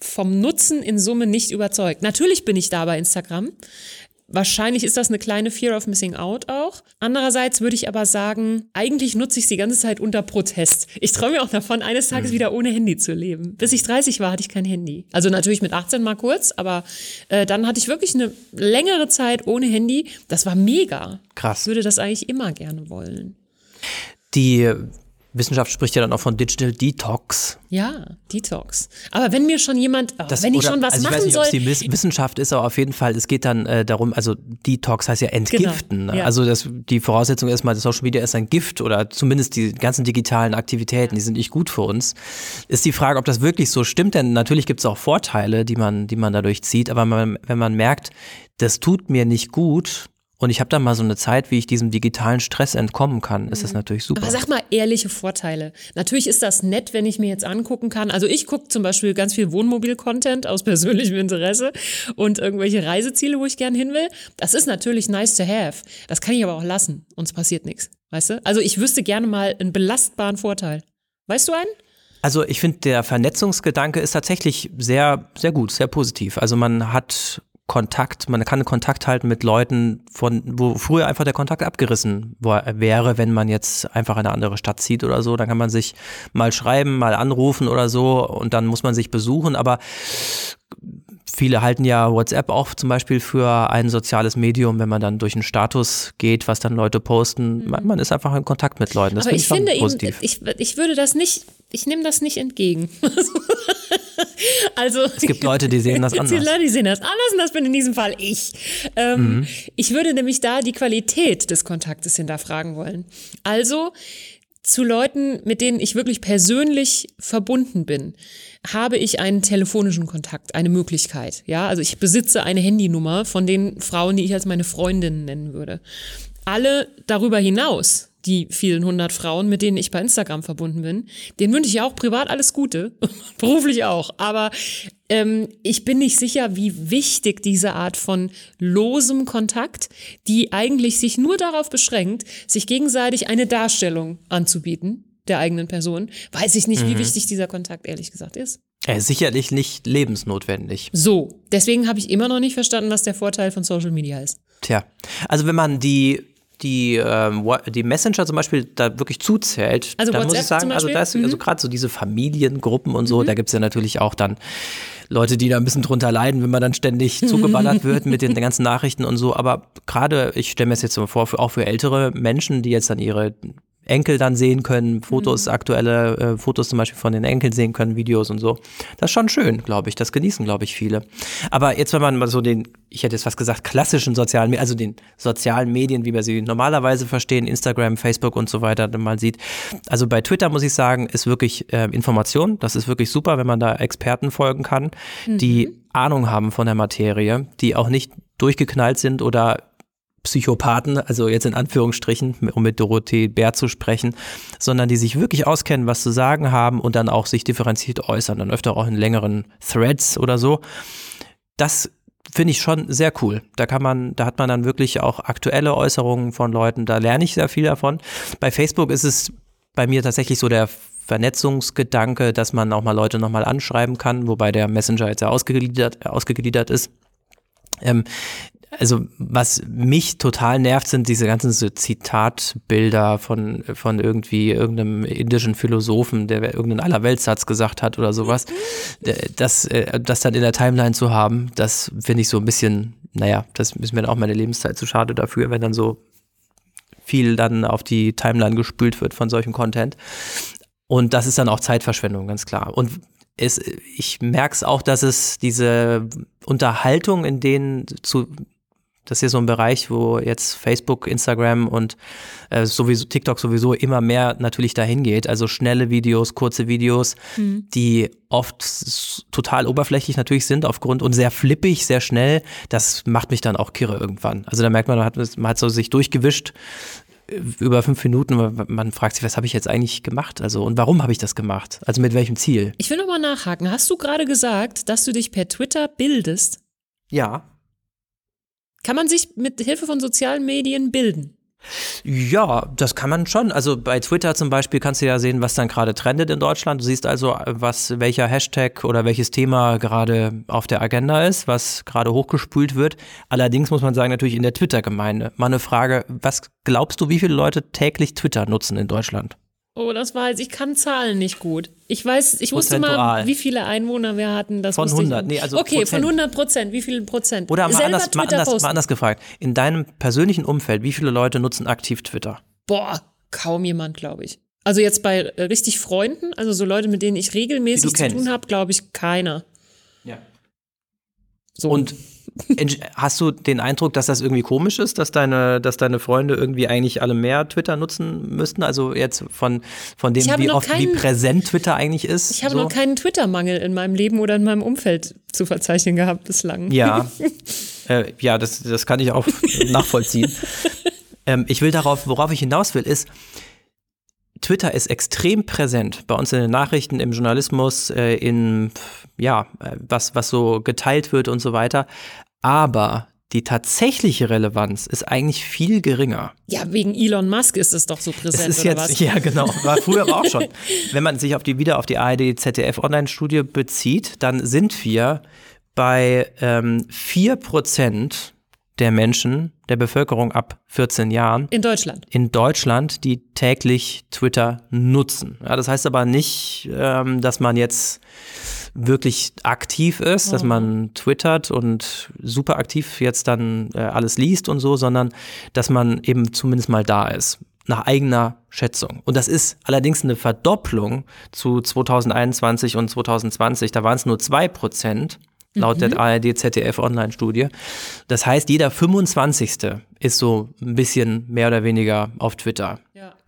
vom Nutzen in Summe nicht überzeugt. Natürlich bin ich da bei Instagram. Wahrscheinlich ist das eine kleine Fear of Missing Out auch. Andererseits würde ich aber sagen, eigentlich nutze ich es die ganze Zeit unter Protest. Ich träume auch davon, eines Tages wieder ohne Handy zu leben. Bis ich 30 war, hatte ich kein Handy. Also natürlich mit 18 mal kurz, aber äh, dann hatte ich wirklich eine längere Zeit ohne Handy. Das war mega. Krass. Ich würde das eigentlich immer gerne wollen. Die Wissenschaft spricht ja dann auch von Digital Detox. Ja, Detox. Aber wenn mir schon jemand, oh, Das- wenn ich oder- schon was also ich machen weiß nicht, soll, ob die Wiss- Wissenschaft ist, aber auf jeden Fall, es geht dann äh, darum, also Detox heißt ja entgiften. Genau, ja. Also das, die Voraussetzung ist mal, das Social Media ist ein Gift oder zumindest die ganzen digitalen Aktivitäten, die sind nicht gut für uns. Ist die Frage, ob das wirklich so stimmt, denn natürlich gibt es auch Vorteile, die man, die man dadurch zieht, aber man, wenn man merkt, das tut mir nicht gut und ich habe dann mal so eine Zeit, wie ich diesem digitalen Stress entkommen kann, ist das natürlich super. Mhm. Aber sag mal ehrliche Vorteile. Natürlich ist das nett, wenn ich mir jetzt angucken kann. Also ich gucke zum Beispiel ganz viel Wohnmobil-Content aus persönlichem Interesse und irgendwelche Reiseziele, wo ich gern hin will. Das ist natürlich nice to have. Das kann ich aber auch lassen und es passiert nichts. Weißt du? Also ich wüsste gerne mal einen belastbaren Vorteil. Weißt du einen? Also ich finde, der Vernetzungsgedanke ist tatsächlich sehr, sehr gut, sehr positiv. Also man hat Kontakt, man kann Kontakt halten mit Leuten, von wo früher einfach der Kontakt abgerissen war- wäre, wenn man jetzt einfach in eine andere Stadt zieht oder so. Dann kann man sich mal schreiben, mal anrufen oder so und dann muss man sich besuchen. Aber Viele halten ja WhatsApp auch zum Beispiel für ein soziales Medium, wenn man dann durch einen Status geht, was dann Leute posten. Man, man ist einfach in Kontakt mit Leuten. Das Mhm. aber finde ich ich finde eben, ich, ich würde das nicht, ich nehme das nicht entgegen. also es gibt Leute, die sehen das Jetzt die anders. Leute, die sehen das anders und das bin in diesem Fall ich. Ähm, Ich würde nämlich da die Qualität des Kontaktes hinterfragen wollen. Also zu Leuten, mit denen ich wirklich persönlich verbunden bin, habe ich einen telefonischen Kontakt, eine Möglichkeit. Ja, also ich besitze eine Handynummer von den Frauen, die ich als meine Freundinnen nennen würde. Alle darüber hinaus, die vielen hundert Frauen, mit denen ich bei Instagram verbunden bin, denen wünsche ich auch privat alles Gute, beruflich auch. Aber ähm, ich bin nicht sicher, wie wichtig diese Art von losem Kontakt, die eigentlich sich nur darauf beschränkt, sich gegenseitig eine Darstellung anzubieten der eigenen Person, weiß ich nicht, wie wichtig dieser Kontakt ehrlich gesagt ist. Er ist sicherlich nicht lebensnotwendig. So, deswegen habe ich immer noch nicht verstanden, was der Vorteil von Social Media ist. Tja, also wenn man die die, ähm, die Messenger zum Beispiel da wirklich zuzählt, Also dann muss WhatsApp ich sagen, also Beispiel? da ist also Mhm. gerade so diese Familiengruppen und so, da gibt es ja natürlich auch dann Leute, die da ein bisschen drunter leiden, wenn man dann ständig zugeballert wird mit den ganzen Nachrichten und so. Aber gerade, ich stelle mir es jetzt so vor, für, auch für ältere Menschen, die jetzt dann ihre Enkel dann sehen können, Fotos, Mhm. aktuelle äh, Fotos zum Beispiel von den Enkeln sehen können, Videos und so. Das ist schon schön, glaube ich. Das genießen, glaube ich, viele. Aber jetzt, wenn man mal so den, ich hätte jetzt fast gesagt, klassischen sozialen, also den sozialen Medien, wie wir sie normalerweise verstehen, Instagram, Facebook und so weiter, dann mal sieht. Also bei Twitter muss ich sagen, ist wirklich äh, Information. Das ist wirklich super, wenn man da Experten folgen kann, die Ahnung haben von der Materie, die auch nicht durchgeknallt sind oder Psychopathen, also jetzt in Anführungsstrichen, um mit Dorothee Bär zu sprechen, sondern die sich wirklich auskennen, was zu sagen haben und dann auch sich differenziert äußern, dann öfter auch in längeren Threads oder so. Das finde ich schon sehr cool. Da kann man, da hat man dann wirklich auch aktuelle Äußerungen von Leuten, da lerne ich sehr viel davon. Bei Facebook ist es bei mir tatsächlich so der Vernetzungsgedanke, dass man auch mal Leute nochmal anschreiben kann, wobei der Messenger jetzt ja ausgegliedert, ausgegliedert ist. Ähm, also was mich total nervt, sind diese ganzen so Zitatbilder von, von irgendwie irgendeinem indischen Philosophen, der irgendeinen Allerweltssatz gesagt hat oder sowas. Äh, Das, äh, das dann in der Timeline zu haben, das finde ich so ein bisschen, naja, das ist mir dann auch meine Lebenszeit zu schade dafür, wenn dann so viel dann auf die Timeline gespült wird von solchem Content. Und das ist dann auch Zeitverschwendung, ganz klar. Und es, ich merke es auch, dass es diese Unterhaltung, in denen zu Das ist ja so ein Bereich, wo jetzt Facebook, Instagram und äh, sowieso TikTok sowieso immer mehr natürlich dahin geht. Also schnelle Videos, kurze Videos, mhm. die oft total oberflächlich natürlich sind aufgrund und sehr flippig, sehr schnell. Das macht mich dann auch kirre irgendwann. Also da merkt man, man hat, man hat so sich durchgewischt äh, über fünf Minuten. Man fragt sich, was habe ich jetzt eigentlich gemacht? Also und warum habe ich das gemacht? Also mit welchem Ziel? Ich will nochmal nachhaken. Hast du gerade gesagt, dass du dich per Twitter bildest? Ja. Kann man sich mit Hilfe von sozialen Medien bilden? Ja, das kann man schon. Also bei Twitter zum Beispiel kannst du ja sehen, was dann gerade trendet in Deutschland. Du siehst also, was, welcher Hashtag oder welches Thema gerade auf der Agenda ist, was gerade hochgespült wird. Allerdings muss man sagen, natürlich in der Twitter-Gemeinde. Mal eine Frage, was glaubst du, wie viele Leute täglich Twitter nutzen in Deutschland? Oh, das weiß ich, kann Zahlen nicht gut. Ich weiß, ich wusste mal, wie viele Einwohner wir hatten. Das von 100, nee, also Okay, Prozent. von 100 Prozent, wie viel Prozent? Oder mal anders, mal, anders, mal anders gefragt, in deinem persönlichen Umfeld, wie viele Leute nutzen aktiv Twitter? Boah, kaum jemand, glaube ich. Also jetzt bei äh, richtig Freunden, also so Leute, mit denen ich regelmäßig zu tun habe, glaube ich, keiner. Ja. So. Und Hast du den Eindruck, dass das irgendwie komisch ist, dass deine, dass deine Freunde irgendwie eigentlich alle mehr Twitter nutzen müssten? Also jetzt von, von dem, wie oft, keinen, wie präsent Twitter eigentlich ist? Ich habe so? noch keinen Twitter-Mangel in meinem Leben oder in meinem Umfeld zu verzeichnen gehabt bislang. Ja, äh, ja, das, das kann ich auch nachvollziehen. ähm, ich will darauf, worauf ich hinaus will, ist, Twitter ist extrem präsent bei uns in den Nachrichten, im Journalismus, äh, in ja, äh, was, was so geteilt wird und so weiter. Aber die tatsächliche Relevanz ist eigentlich viel geringer. Ja, wegen Elon Musk ist es doch so präsent, ist jetzt, was? Ja, genau. War früher aber auch schon. Wenn man sich auf die, wieder auf die ARD-ZDF-Online-Studie bezieht, dann sind wir bei ähm, 4% der Menschen, der Bevölkerung ab 14 Jahren. In Deutschland. In Deutschland, die täglich Twitter nutzen. Ja, das heißt aber nicht, ähm, dass man jetzt wirklich aktiv ist, mhm. dass man twittert und super aktiv jetzt dann äh, alles liest und so, sondern dass man eben zumindest mal da ist nach eigener Schätzung. Und das ist allerdings eine Verdopplung zu 2021 und 2020. Da waren es nur zwei Prozent laut mhm. der ARD-ZDF-Online-Studie. Das heißt, jeder 25. ist so ein bisschen mehr oder weniger auf Twitter.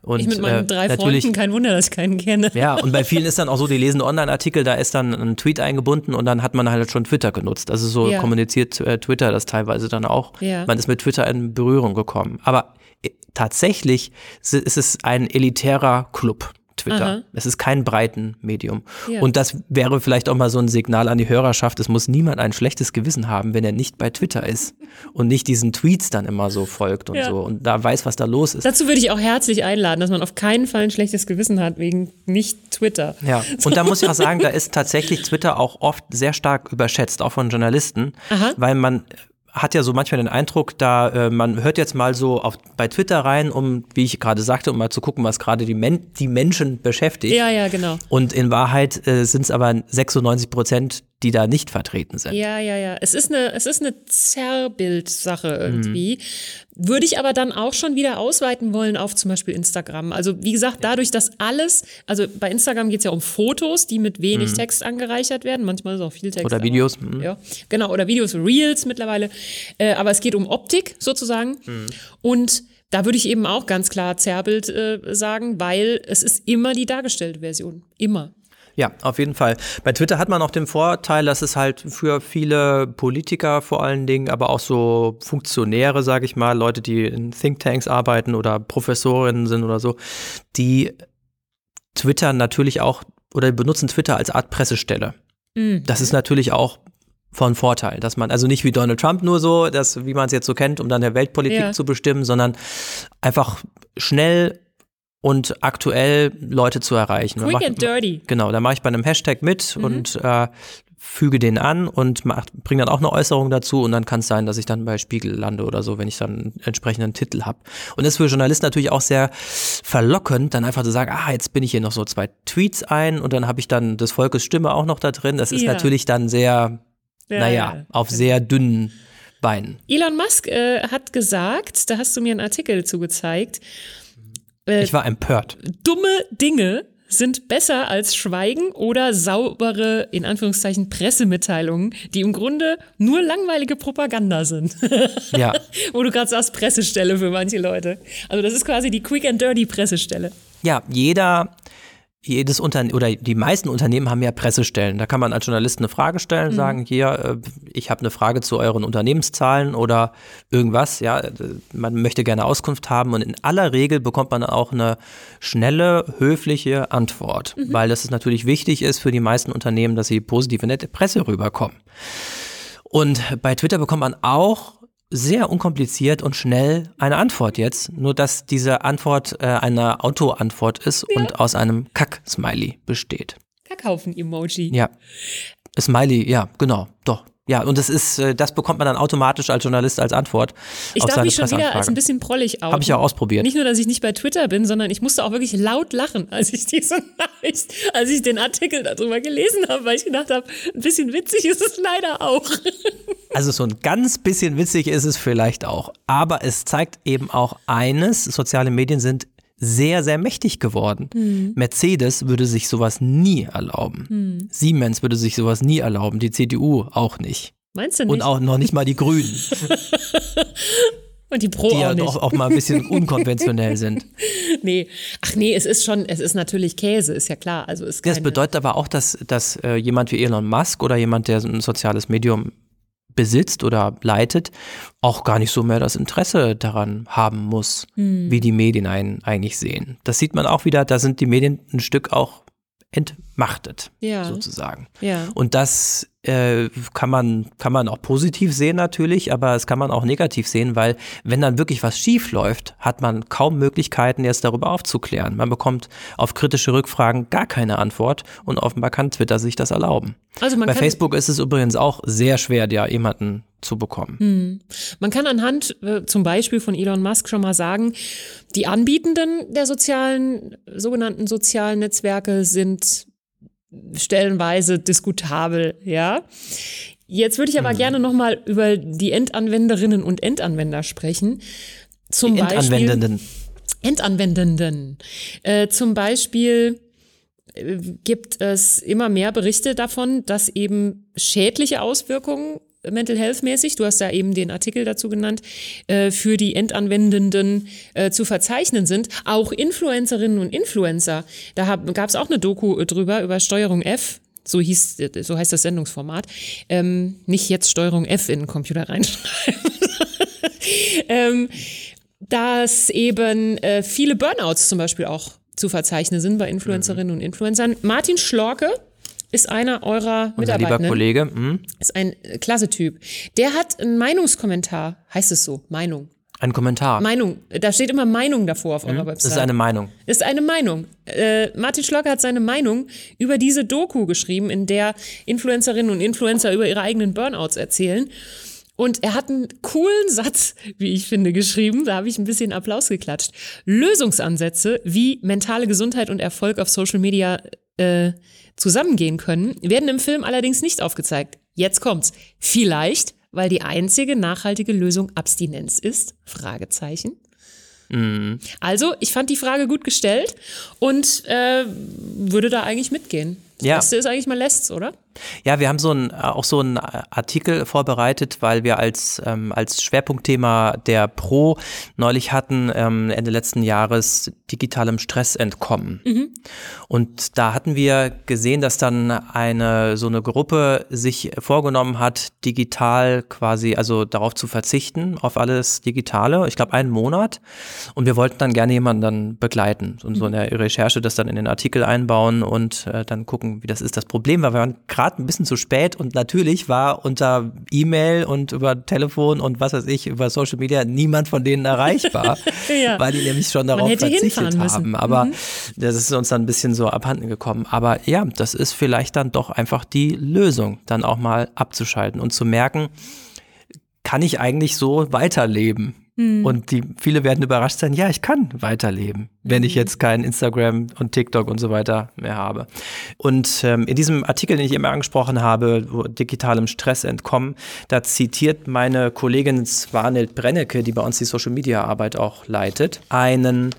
Und, ich mit meinen äh, drei äh, Freunden, kein Wunder, dass ich keinen kenne. Ja, und bei vielen ist dann auch so, die lesen Online-Artikel, da ist dann ein Tweet eingebunden und dann hat man halt schon Twitter genutzt. Also so ja. kommuniziert äh, Twitter das teilweise dann auch. Ja. Man ist mit Twitter in Berührung gekommen. Aber äh, tatsächlich ist es ein elitärer Club. Twitter. Aha. Es ist kein breiten Medium. Ja. Und das wäre vielleicht auch mal so ein Signal an die Hörerschaft. Es muss niemand ein schlechtes Gewissen haben, wenn er nicht bei Twitter ist und nicht diesen Tweets dann immer so folgt und ja. so und da weiß, was da los ist. Dazu würde ich auch herzlich einladen, dass man auf keinen Fall ein schlechtes Gewissen hat wegen nicht Twitter. Ja, und da muss ich auch sagen, da ist tatsächlich Twitter auch oft sehr stark überschätzt, auch von Journalisten, Aha. weil man hat ja so manchmal den Eindruck, da äh, man hört jetzt mal so auf, bei Twitter rein, um, wie ich gerade sagte, um mal zu gucken, was gerade die, Men die Menschen beschäftigt. Ja, ja, genau. Und in Wahrheit äh, sind es aber 96 Prozent die da nicht vertreten sind. Ja, ja, ja. Es ist eine, es ist eine Zerrbildsache irgendwie. Mhm. Würde ich aber dann auch schon wieder ausweiten wollen auf zum Beispiel Instagram. Also wie gesagt, dadurch, dass alles, also bei Instagram geht es ja um Fotos, die mit wenig mhm. Text angereichert werden. Manchmal ist auch viel Text. Oder Videos. Aber, mhm. Ja, genau. Oder Videos, Reels mittlerweile. Äh, aber es geht um Optik sozusagen. Mhm. Und da würde ich eben auch ganz klar Zerrbild äh, sagen, weil es ist immer die dargestellte Version. Immer. Ja, auf jeden Fall. Bei Twitter hat man auch den Vorteil, dass es halt für viele Politiker vor allen Dingen, aber auch so Funktionäre, sage ich mal, Leute, die in Thinktanks arbeiten oder Professorinnen sind oder so, die Twitter natürlich auch oder benutzen Twitter als Art Pressestelle. Mhm. Das ist natürlich auch von Vorteil, dass man also nicht wie Donald Trump nur so, dass, wie man es jetzt so kennt, um dann der Weltpolitik ja. zu bestimmen, sondern einfach schnell und aktuell Leute zu erreichen. Quick and dirty. Genau, da mache ich bei einem Hashtag mit mhm. und äh, füge den an und bringe dann auch eine Äußerung dazu und dann kann es sein, dass ich dann bei Spiegel lande oder so, wenn ich dann einen entsprechenden Titel habe. Und das ist für Journalisten natürlich auch sehr verlockend, dann einfach zu sagen, ah, jetzt bin ich hier noch so zwei Tweets ein und dann habe ich dann des Volkes Stimme auch noch da drin. Das ist ja. natürlich dann sehr, ja, naja, ja. auf sehr dünnen Beinen. Elon Musk äh, hat gesagt, da hast du mir einen Artikel zugezeigt, äh, ich war empört. Dumme Dinge sind besser als Schweigen oder saubere, in Anführungszeichen, Pressemitteilungen, die im Grunde nur langweilige Propaganda sind. Ja. Wo du gerade sagst, Pressestelle für manche Leute. Also das ist quasi die Quick and Dirty Pressestelle. Ja, jeder jedes Unternehmen oder die meisten Unternehmen haben ja Pressestellen. Da kann man als Journalist eine Frage stellen, mhm. sagen, hier, äh, ich habe eine Frage zu euren Unternehmenszahlen oder irgendwas, ja, man möchte gerne Auskunft haben und in aller Regel bekommt man auch eine schnelle, höfliche Antwort, mhm. weil das ist natürlich wichtig ist für die meisten Unternehmen, dass sie positive nette Presse rüberkommen. Und bei Twitter bekommt man auch sehr unkompliziert und schnell eine Antwort jetzt, nur dass diese Antwort äh, eine Auto-Antwort ist ja. und aus einem Kack-Smiley besteht. Kackhaufen-Emoji. Ja. Smiley, ja, genau, doch. Ja, und das ist, äh, das bekommt man dann automatisch als Journalist als Antwort. Ich darf mich schon wieder als ein bisschen prollig aus. Habe ich auch ausprobiert. Nicht nur, dass ich nicht bei Twitter bin, sondern ich musste auch wirklich laut lachen, als ich diese Nachricht, als ich den Artikel darüber gelesen habe, weil ich gedacht habe, ein bisschen witzig ist es leider auch. Also so ein ganz bisschen witzig ist es vielleicht auch. Aber es zeigt eben auch eines, soziale Medien sind sehr, sehr mächtig geworden. Mhm. Mercedes würde sich sowas nie erlauben. Mhm. Siemens würde sich sowas nie erlauben. Die CDU auch nicht. Meinst du nicht? Und auch noch nicht mal die Grünen. Und die Pro die auch ja nicht. doch auch mal ein bisschen unkonventionell sind. Nee, ach nee, es ist schon, es ist natürlich Käse, ist ja klar. Also ist das bedeutet aber auch, dass, dass äh, jemand wie Elon Musk oder jemand, der ein soziales Medium besitzt oder leitet, auch gar nicht so mehr das Interesse daran haben muss, hm. wie die Medien einen eigentlich sehen. Das sieht man auch wieder, da sind die Medien ein Stück auch entmachtet, ja. sozusagen. Ja. Und das äh, kann man, kann man auch positiv sehen natürlich, aber es kann man auch negativ sehen, weil wenn dann wirklich was schief läuft, hat man kaum Möglichkeiten, jetzt darüber aufzuklären. Man bekommt auf kritische Rückfragen gar keine Antwort und offenbar kann Twitter sich das erlauben. Also Bei Facebook ist es übrigens auch sehr schwer, ja jemanden zu bekommen. Hm. Man kann anhand äh, zum Beispiel von Elon Musk schon mal sagen, die Anbietenden der sozialen, sogenannten sozialen Netzwerke sind stellenweise diskutabel, ja. Jetzt würde ich aber mhm. gerne nochmal über die Endanwenderinnen und Endanwender sprechen. Zum die Endanwendenden. Beispiel, Endanwendenden. Äh, zum Beispiel äh, gibt es immer mehr Berichte davon, dass eben schädliche Auswirkungen Mental Health mäßig, du hast da eben den Artikel dazu genannt, äh, für die Endanwendenden äh, zu verzeichnen sind. Auch Influencerinnen und Influencer, da gab es auch eine Doku drüber, über Steuerung F, so hieß, so heißt das Sendungsformat. Ähm, nicht jetzt Steuerung F in den Computer reinschreiben. ähm, dass eben äh, viele Burnouts zum Beispiel auch zu verzeichnen sind bei Influencerinnen mhm. und Influencern. Martin Schlorke, ist einer eurer Unser Mitarbeiter. lieber Kollege. Mhm. Ist ein äh, klasse Typ. Der hat einen Meinungskommentar, heißt es so, Meinung. Ein Kommentar. Meinung. Da steht immer Meinung davor auf eurer mhm. Website. Das ist eine Meinung. Ist eine Meinung. Äh, Martin Schlocker hat seine Meinung über diese Doku geschrieben, in der Influencerinnen und Influencer über ihre eigenen Burnouts erzählen. Und er hat einen coolen Satz, wie ich finde, geschrieben. Da habe ich ein bisschen Applaus geklatscht. Lösungsansätze, wie mentale Gesundheit und Erfolg auf Social Media äh, zusammengehen können, werden im Film allerdings nicht aufgezeigt. Jetzt kommt's. Vielleicht, weil die einzige nachhaltige Lösung Abstinenz ist? Fragezeichen. Mhm. Also, ich fand die Frage gut gestellt und äh, würde da eigentlich mitgehen. Das ja. Beste ist eigentlich mal lässt's, oder? Ja, wir haben so ein, auch so einen Artikel vorbereitet, weil wir als, ähm, als Schwerpunktthema der Pro neulich hatten, ähm, Ende letzten Jahres, digitalem Stress entkommen. Mhm. Und da hatten wir gesehen, dass dann eine, so eine Gruppe sich vorgenommen hat, digital quasi, also darauf zu verzichten, auf alles Digitale. Ich glaube, einen Monat. Und wir wollten dann gerne jemanden dann begleiten und so in der Recherche das dann in den Artikel einbauen und äh, dann gucken, wie das ist. Das Problem war, wir waren gerade ein bisschen zu spät und natürlich war unter E-Mail und über Telefon und was weiß ich, über Social Media niemand von denen erreichbar, ja. weil die nämlich schon darauf verzichtet haben. Aber mhm. das ist uns dann ein bisschen so abhanden gekommen. Aber ja, das ist vielleicht dann doch einfach die Lösung, dann auch mal abzuschalten und zu merken, kann ich eigentlich so weiterleben? Mhm. Und die, viele werden überrascht sein, ja, ich kann weiterleben, wenn ich mhm. jetzt kein Instagram und TikTok und so weiter mehr habe. Und ähm, in diesem Artikel, den ich immer angesprochen habe, digitalem Stress entkommen, da zitiert meine Kollegin Swanhild Brennecke, die bei uns die Social Media Arbeit auch leitet, einen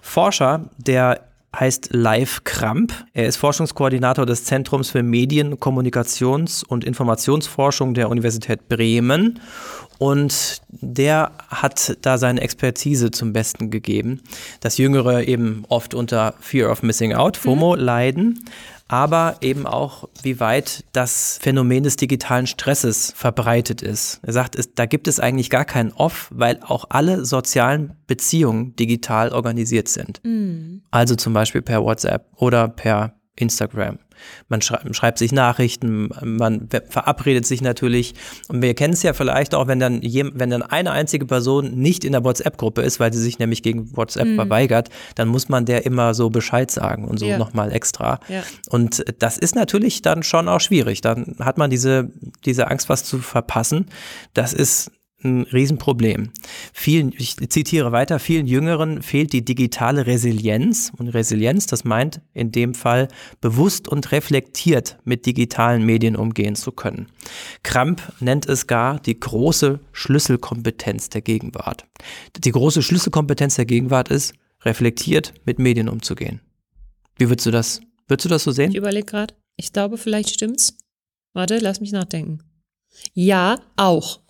Forscher, der heißt Live Kramp. Er ist Forschungskoordinator des Zentrums für Medien, Kommunikations- und Informationsforschung der Universität Bremen. Und der hat da seine Expertise zum Besten gegeben, dass Jüngere eben oft unter Fear of Missing Out, FOMO, mhm. leiden aber eben auch, wie weit das Phänomen des digitalen Stresses verbreitet ist. Er sagt, es, da gibt es eigentlich gar keinen Off, weil auch alle sozialen Beziehungen digital organisiert sind. Mhm. Also zum Beispiel per WhatsApp oder per Instagram. Man schreibt sich Nachrichten, man verabredet sich natürlich. Und wir kennen es ja vielleicht auch, wenn dann, wenn dann eine einzige Person nicht in der WhatsApp-Gruppe ist, weil sie sich nämlich gegen WhatsApp mhm. verweigert, dann muss man der immer so Bescheid sagen und so ja. nochmal extra. Ja. Und das ist natürlich dann schon auch schwierig. Dann hat man diese, diese Angst, was zu verpassen. Das ist ein Riesenproblem. Vielen, ich zitiere weiter, vielen Jüngeren fehlt die digitale Resilienz. Und Resilienz, das meint in dem Fall bewusst und reflektiert mit digitalen Medien umgehen zu können. Kramp nennt es gar die große Schlüsselkompetenz der Gegenwart. Die große Schlüsselkompetenz der Gegenwart ist, reflektiert mit Medien umzugehen. Wie würdest du das, würdest du das so sehen? Ich überlege gerade. Ich glaube, vielleicht stimmt's. Warte, lass mich nachdenken. Ja, auch.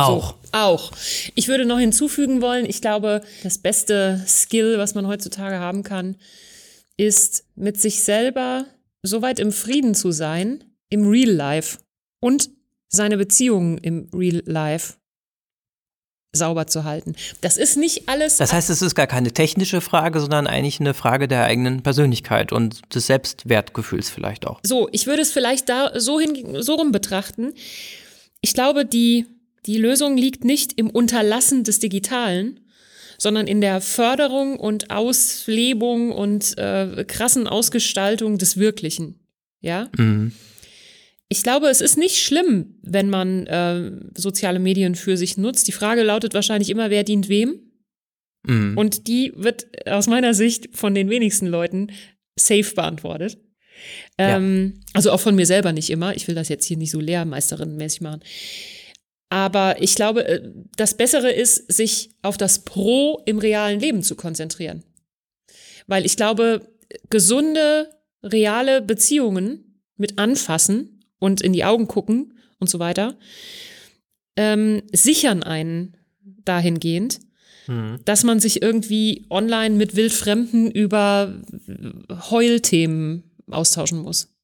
Auch. So, auch. Ich würde noch hinzufügen wollen, ich glaube, das beste Skill, was man heutzutage haben kann, ist mit sich selber so weit im Frieden zu sein, im Real Life und seine Beziehungen im Real Life sauber zu halten. Das ist nicht alles. Das heißt, es ist gar keine technische Frage, sondern eigentlich eine Frage der eigenen Persönlichkeit und des Selbstwertgefühls vielleicht auch. So, ich würde es vielleicht da so hin, so rum betrachten. Ich glaube, die die Lösung liegt nicht im Unterlassen des Digitalen, sondern in der Förderung und Auslebung und äh, krassen Ausgestaltung des Wirklichen. Ja. Mhm. Ich glaube, es ist nicht schlimm, wenn man äh, soziale Medien für sich nutzt. Die Frage lautet wahrscheinlich immer, wer dient wem? Mhm. Und die wird aus meiner Sicht von den wenigsten Leuten safe beantwortet. Ähm, ja. Also auch von mir selber nicht immer. Ich will das jetzt hier nicht so lehrmeisterinnenmäßig machen. Aber ich glaube, äh, das Bessere ist, sich auf das Pro im realen Leben zu konzentrieren. Weil ich glaube, gesunde, reale Beziehungen mit anfassen und in die Augen gucken und so weiter, ähm, sichern einen dahingehend, mhm. dass man sich irgendwie online mit Wildfremden über Heulthemen austauschen muss.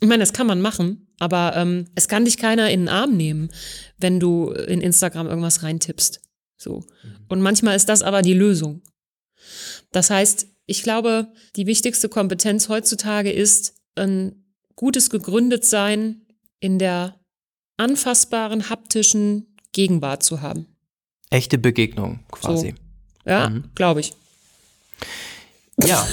Ich meine, das kann man machen, aber ähm, es kann dich keiner in den Arm nehmen, wenn du in Instagram irgendwas reintippst. So. Mhm. Und manchmal ist das aber die Lösung. Das heißt, ich glaube, die wichtigste Kompetenz heutzutage ist ein gutes Gegründetsein in der anfassbaren, haptischen Gegenwart zu haben. Echte Begegnung quasi. So. Ja, mhm. glaube ich. Ja,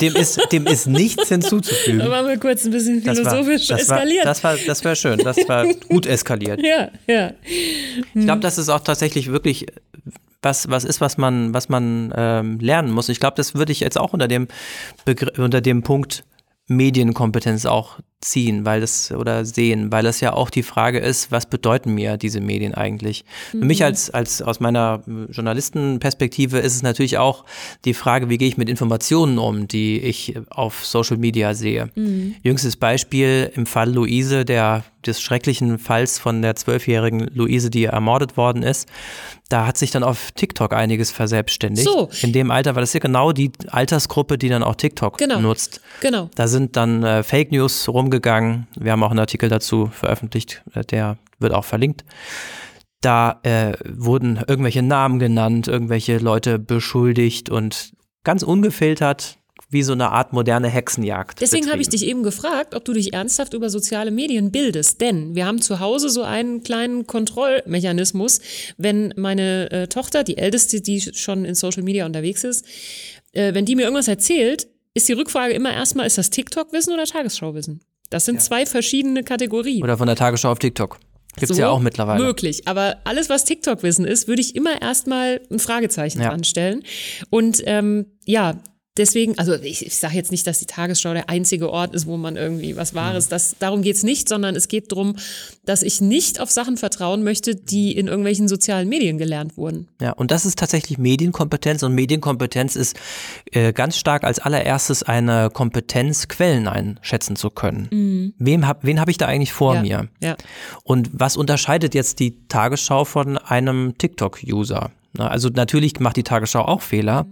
dem, ist, dem ist nichts hinzuzufügen. Da waren wir kurz ein bisschen philosophisch das war, das eskaliert. War, das war, das war schön, das war gut eskaliert. Ja, ja. Ich glaube, das ist auch tatsächlich wirklich was, was ist, was man, was man ähm, lernen muss. Ich glaube, das würde ich jetzt auch unter dem, Begr unter dem Punkt Medienkompetenz auch ziehen, weil das oder sehen, weil das ja auch die Frage ist, was bedeuten mir diese Medien eigentlich? Mhm. Für mich mhm. als, als aus meiner Journalistenperspektive ist es natürlich auch die Frage, wie gehe ich mit Informationen um, die ich auf Social Media sehe. Mhm. Jüngstes Beispiel im Fall Luise, der des schrecklichen Falls von der zwölfjährigen Luise, die ermordet worden ist, da hat sich dann auf TikTok einiges verselbstständigt. So. In dem Alter, weil das ja genau die Altersgruppe, die dann auch TikTok genau. nutzt. Genau. Da sind dann äh, Fake News rum rumgegangen. Wir haben auch einen Artikel dazu veröffentlicht, äh, der wird auch verlinkt. Da äh, wurden irgendwelche Namen genannt, irgendwelche Leute beschuldigt und ganz ungefiltert wie so eine Art moderne Hexenjagd. Deswegen habe ich dich eben gefragt, ob du dich ernsthaft über soziale Medien bildest. Denn wir haben zu Hause so einen kleinen Kontrollmechanismus, wenn meine äh, Tochter, die älteste, die schon in Social Media unterwegs ist, äh, wenn die mir irgendwas erzählt, ist die Rückfrage immer erstmal, ist das TikTok-Wissen oder Tagesschau-Wissen? Das sind ja. zwei verschiedene Kategorien. Oder von der Tagesschau auf TikTok. Gibt es so, ja auch mittlerweile. Möglich. Aber alles, was TikTok-Wissen ist, würde ich immer erstmal ein Fragezeichen ja. anstellen. Und ähm, ja, deswegen, also ich, ich sage jetzt nicht, dass die Tagesschau der einzige Ort ist, wo man irgendwie was Wahres, mhm. das, darum geht's nicht, sondern es geht darum, dass ich nicht auf Sachen vertrauen möchte, die in irgendwelchen sozialen Medien gelernt wurden. Ja, und das ist tatsächlich Medienkompetenz und Medienkompetenz ist äh, ganz stark als allererstes eine Kompetenz, Quellen einschätzen zu können. Mhm. Wem hab, wen habe ich da eigentlich vor ja, mir? Ja. Und was unterscheidet jetzt die Tagesschau von einem TikTok-User? Also natürlich macht die Tagesschau auch Fehler,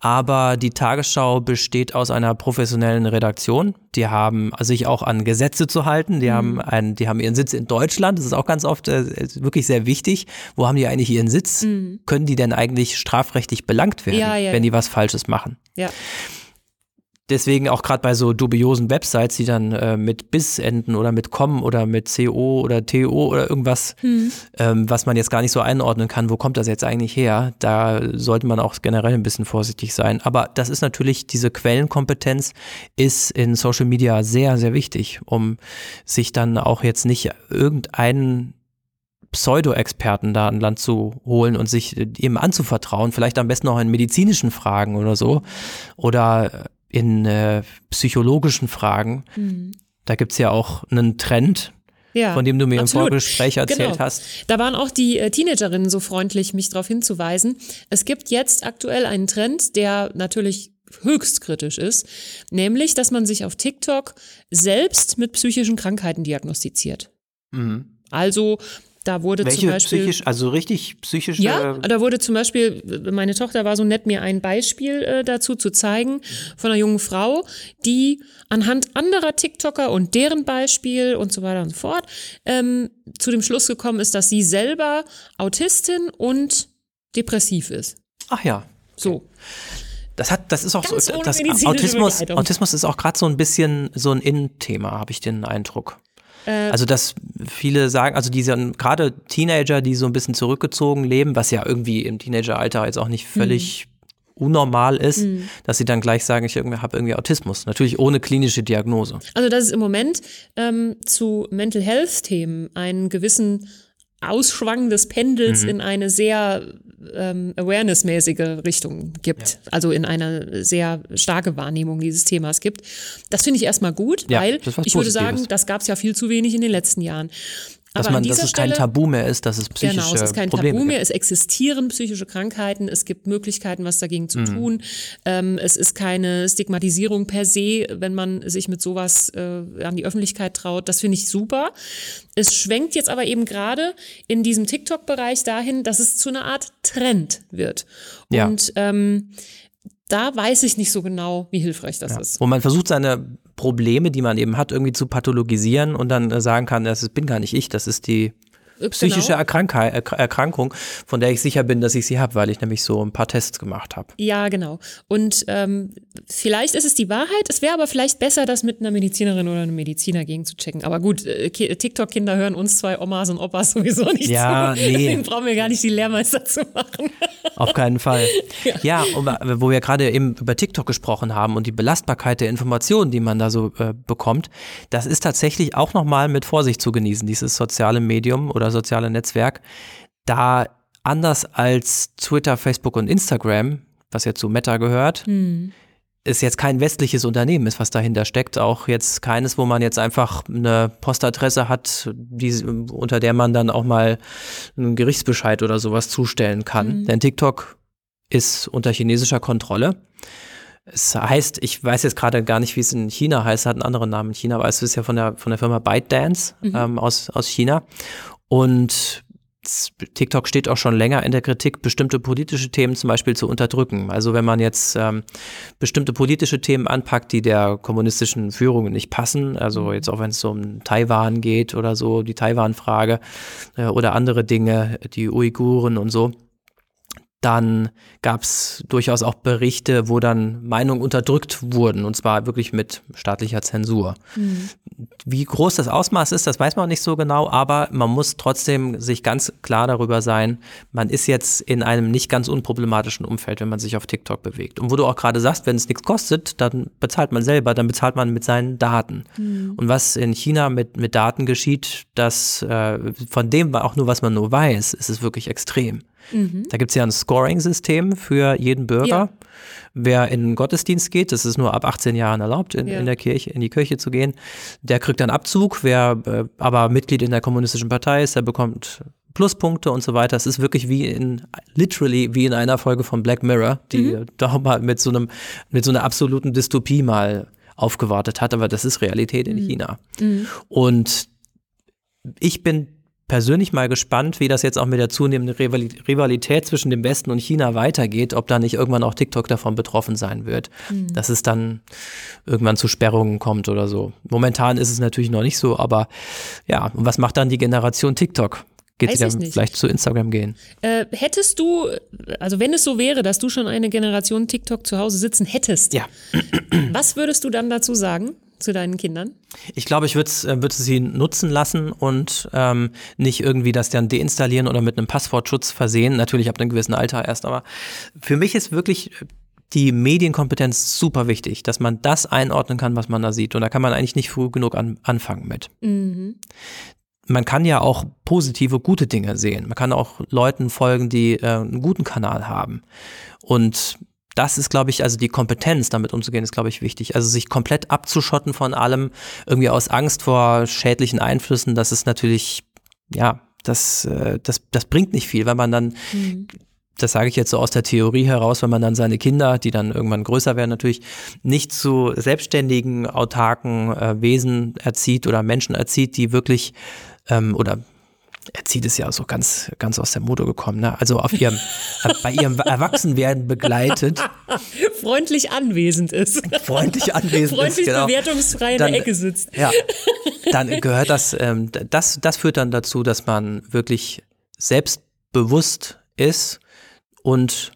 aber die Tagesschau besteht aus einer professionellen Redaktion. Die haben sich auch an Gesetze zu halten. Die mhm. haben einen, die haben ihren Sitz in Deutschland. Das ist auch ganz oft äh, wirklich sehr wichtig. Wo haben die eigentlich ihren Sitz? Mhm. Können die denn eigentlich strafrechtlich belangt werden, ja, ja, wenn die was Falsches machen? Ja deswegen auch gerade bei so dubiosen Websites, die dann äh, mit bis enden oder mit com oder mit co oder to oder irgendwas, hm. ähm, was man jetzt gar nicht so einordnen kann, wo kommt das jetzt eigentlich her? Da sollte man auch generell ein bisschen vorsichtig sein. Aber das ist natürlich, diese Quellenkompetenz ist in Social Media sehr, sehr wichtig, um sich dann auch jetzt nicht irgendeinen Pseudo-Experten da an Land zu holen und sich ihm anzuvertrauen, vielleicht am besten auch in medizinischen Fragen oder so. Oder in äh, psychologischen Fragen. Mhm. Da gibt's ja auch einen Trend, ja, von dem du mir absolut. im Vorgespräch erzählt genau. hast. Da waren auch die äh, Teenagerinnen so freundlich, mich darauf hinzuweisen. Es gibt jetzt aktuell einen Trend, der natürlich höchst kritisch ist, nämlich, dass man sich auf TikTok selbst mit psychischen Krankheiten diagnostiziert. Mhm. Also da wurde Welche zum Beispiel. Psychisch, also richtig psychisch. Ja, da wurde zum Beispiel, meine Tochter war so nett, mir ein Beispiel äh, dazu zu zeigen von einer jungen Frau, die anhand anderer TikToker und deren Beispiel und so weiter und so fort ähm, zu dem Schluss gekommen ist, dass sie selber Autistin und depressiv ist. Ach ja. So. Das hat, das ist auch Ganz so, das Autismus, Autismus ist auch gerade so ein bisschen so ein Innenthema, habe ich den Eindruck. Äh, also, dass viele sagen, also diese gerade Teenager, die so ein bisschen zurückgezogen leben, was ja irgendwie im Teenageralter jetzt auch nicht völlig mhm. unnormal ist, mhm. dass sie dann gleich sagen, ich habe irgendwie Autismus. Natürlich ohne klinische Diagnose. Also, dass es im Moment ähm, zu Mental Health-Themen einen gewissen Ausschwang des Pendels mhm. in eine sehr ähm, awareness-mäßige Richtung gibt, ja. also in eine sehr starke Wahrnehmung dieses Themas gibt. Das finde ich erstmal gut, ja, weil ich würde sagen, das gab es ja viel zu wenig in den letzten Jahren. Dass, man, dass es kein Tabu mehr ist, dass es psychische Genau, es ist kein Probleme Tabu mehr, es existieren psychische Krankheiten, es gibt Möglichkeiten, was dagegen zu mhm. tun. Ähm, es ist keine Stigmatisierung per se, wenn man sich mit sowas äh, an die Öffentlichkeit traut. Das finde ich super. Es schwenkt jetzt aber eben gerade in diesem TikTok-Bereich dahin, dass es zu einer Art Trend wird. Und ja. ähm, da weiß ich nicht so genau, wie hilfreich das ja. ist. Wo man versucht, seine Probleme, die man eben hat, irgendwie zu pathologisieren und dann äh, sagen kann, das bin gar nicht ich, das ist die psychische genau. Erkrankung, von der ich sicher bin, dass ich sie habe, weil ich nämlich so ein paar Tests gemacht habe. Ja, genau. Und ähm, vielleicht ist es die Wahrheit. Es wäre aber vielleicht besser, das mit einer Medizinerin oder einem Mediziner gegen zu checken. Aber gut, äh, TikTok-Kinder hören uns zwei Omas und Opas sowieso nicht ja, zu. Nee. Deswegen brauchen wir gar nicht die Lehrmeister zu machen. Auf keinen Fall. Ja, ja wo wir gerade eben über TikTok gesprochen haben und die Belastbarkeit der Informationen, die man da so äh, bekommt, das ist tatsächlich auch nochmal mit Vorsicht zu genießen, dieses soziale Medium oder soziale Netzwerk. Da anders als Twitter, Facebook und Instagram, was ja zu Meta gehört, hm es jetzt kein westliches Unternehmen ist, was dahinter steckt, auch jetzt keines, wo man jetzt einfach eine Postadresse hat, die, unter der man dann auch mal einen Gerichtsbescheid oder sowas zustellen kann. Mhm. Denn TikTok ist unter chinesischer Kontrolle. Es heißt, ich weiß jetzt gerade gar nicht, wie es in China heißt, hat einen anderen Namen in China, aber es ist ja von der, von der Firma ByteDance mhm. ähm, aus, aus China. Und TikTok steht auch schon länger in der Kritik, bestimmte politische Themen zum Beispiel zu unterdrücken. Also wenn man jetzt ähm, bestimmte politische Themen anpackt, die der kommunistischen Führung nicht passen, also mhm. jetzt auch wenn es um Taiwan geht oder so, die Taiwan-Frage äh, oder andere Dinge, die Uiguren und so, dann gab es durchaus auch Berichte, wo dann Meinungen unterdrückt wurden, und zwar wirklich mit staatlicher Zensur. Mhm. Wie groß das Ausmaß ist, das weiß man nicht so genau, aber man muss trotzdem sich ganz klar darüber sein, man ist jetzt in einem nicht ganz unproblematischen Umfeld, wenn man sich auf TikTok bewegt. Und wo du auch gerade sagst, wenn es nichts kostet, dann bezahlt man selber, dann bezahlt man mit seinen Daten. Mhm. Und was in China mit, mit Daten geschieht, das äh, von dem auch nur, was man nur weiß, ist es wirklich extrem. Mhm. Da gibt es ja ein Scoring-System für jeden Bürger. Ja. Wer in den Gottesdienst geht, das ist nur ab 18 Jahren erlaubt, in, ja. in der Kirche, in die Kirche zu gehen, der kriegt dann Abzug. Wer äh, aber Mitglied in der kommunistischen Partei ist, der bekommt Pluspunkte und so weiter. Es ist wirklich wie in, literally wie in einer Folge von Black Mirror, die mhm. da mal mit so einem, mit so einer absoluten Dystopie mal aufgewartet hat, aber das ist Realität in mhm. China. Mhm. Und ich bin persönlich mal gespannt, wie das jetzt auch mit der zunehmenden Rivalität zwischen dem Westen und China weitergeht, ob da nicht irgendwann auch TikTok davon betroffen sein wird, mhm. dass es dann irgendwann zu Sperrungen kommt oder so. Momentan ist es natürlich noch nicht so, aber ja, und was macht dann die Generation TikTok? Geht Weiß sie dann vielleicht zu Instagram gehen? Äh, hättest du, also wenn es so wäre, dass du schon eine Generation TikTok zu Hause sitzen hättest, ja. was würdest du dann dazu sagen? Zu deinen Kindern? Ich glaube, ich würde äh, würd sie nutzen lassen und ähm, nicht irgendwie das dann deinstallieren oder mit einem Passwortschutz versehen. Natürlich ab einem gewissen Alter erst, aber für mich ist wirklich die Medienkompetenz super wichtig, dass man das einordnen kann, was man da sieht. Und da kann man eigentlich nicht früh genug an, anfangen mit. Mhm. Man kann ja auch positive, gute Dinge sehen. Man kann auch Leuten folgen, die äh, einen guten Kanal haben. Und das ist, glaube ich, also die Kompetenz, damit umzugehen, ist, glaube ich, wichtig. Also sich komplett abzuschotten von allem, irgendwie aus Angst vor schädlichen Einflüssen, das ist natürlich, ja, das, äh, das, das bringt nicht viel, weil man dann, mhm. das sage ich jetzt so aus der Theorie heraus, wenn man dann seine Kinder, die dann irgendwann größer werden, natürlich nicht zu selbstständigen, autarken äh, Wesen erzieht oder Menschen erzieht, die wirklich ähm, oder Erzieht es ja so ganz, ganz aus der Mode gekommen, ne? Also auf ihrem, bei ihrem Erwachsenwerden begleitet. Freundlich anwesend ist. Freundlich anwesend Freundlich ist, genau. bewertungsfrei dann, in der Ecke sitzt. Ja. Dann gehört das, ähm, das, das führt dann dazu, dass man wirklich selbstbewusst ist und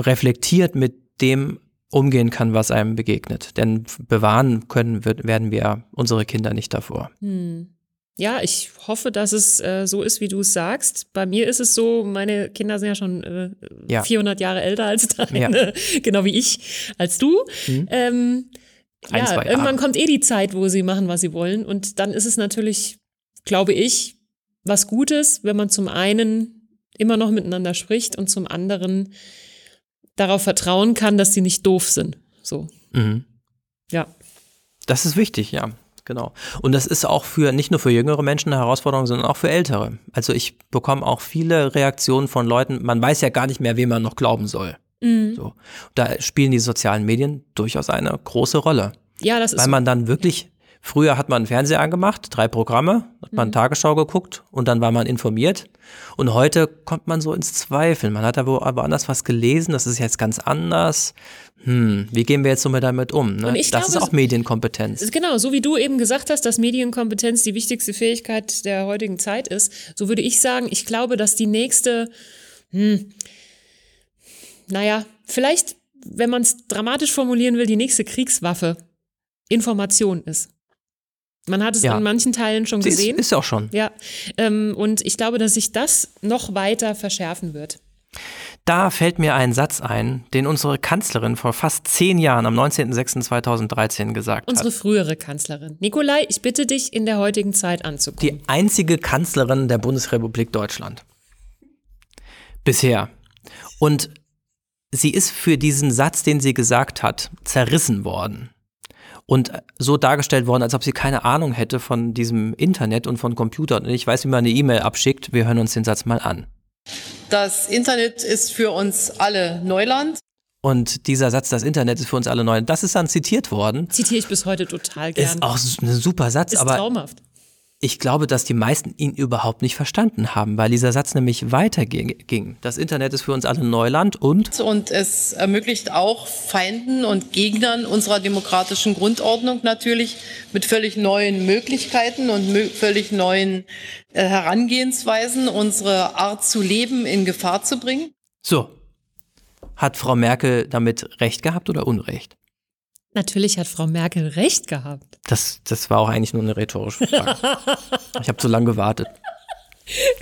reflektiert mit dem umgehen kann, was einem begegnet. Denn bewahren können, werden wir unsere Kinder nicht davor. Hm ja, ich hoffe, dass es äh, so ist, wie du es sagst. Bei mir ist es so, meine Kinder sind ja schon äh, ja. 400 Jahre älter als deine, ja. genau wie ich, als du. Mhm. Ähm, Ein, ja, irgendwann kommt eh die Zeit, wo sie machen, was sie wollen. Und dann ist es natürlich, glaube ich, was Gutes, wenn man zum einen immer noch miteinander spricht und zum anderen darauf vertrauen kann, dass sie nicht doof sind. So. Mhm. Ja. Das ist wichtig, ja. Genau. Und das ist auch für nicht nur für jüngere Menschen eine Herausforderung, sondern auch für ältere. Also ich bekomme auch viele Reaktionen von Leuten, man weiß ja gar nicht mehr, wem man noch glauben soll. Mhm. So. Da spielen die sozialen Medien durchaus eine große Rolle. Ja, das ist. Weil man dann wirklich Früher hat man einen Fernseher angemacht, drei Programme, hat man mhm. Tagesschau geguckt und dann war man informiert. Und heute kommt man so ins Zweifeln. Man hat da woanders was gelesen, das ist jetzt ganz anders. Hm, wie gehen wir jetzt so mit damit um? Ne? das glaube, ist auch Medienkompetenz. Genau, so wie du eben gesagt hast, dass Medienkompetenz die wichtigste Fähigkeit der heutigen Zeit ist, so würde ich sagen, ich glaube, dass die nächste, hm, naja, vielleicht, wenn man es dramatisch formulieren will, die nächste Kriegswaffe Information ist. Man hat es ja. in manchen Teilen schon gesehen. Ist, ist auch schon. Ja. Ähm, und ich glaube, dass sich das noch weiter verschärfen wird. Da fällt mir ein Satz ein, den unsere Kanzlerin vor fast zehn Jahren am 19.06.2013 gesagt unsere hat. Unsere frühere Kanzlerin. Nikolai, ich bitte dich, in der heutigen Zeit anzukommen. Die einzige Kanzlerin der Bundesrepublik Deutschland. Bisher. Und sie ist für diesen Satz, den sie gesagt hat, zerrissen worden und so dargestellt worden, als ob sie keine Ahnung hätte von diesem Internet und von Computern. Und ich weiß, wie man eine E-Mail abschickt. Wir hören uns den Satz mal an. Das Internet ist für uns alle Neuland. Und dieser Satz, das Internet ist für uns alle Neuland, das ist dann zitiert worden. Zitiere ich bis heute total gerne. Ist auch ein super Satz, ist aber traumhaft ich glaube, dass die meisten ihn überhaupt nicht verstanden haben, weil dieser Satz nämlich weiterging. Das Internet ist für uns alle Neuland und. Und es ermöglicht auch Feinden und Gegnern unserer demokratischen Grundordnung natürlich mit völlig neuen Möglichkeiten und völlig neuen äh, Herangehensweisen unsere Art zu leben in Gefahr zu bringen. So. Hat Frau Merkel damit recht gehabt oder Unrecht? Natürlich hat Frau Merkel recht gehabt. Das, das war auch eigentlich nur eine rhetorische Frage. ich habe zu lange gewartet.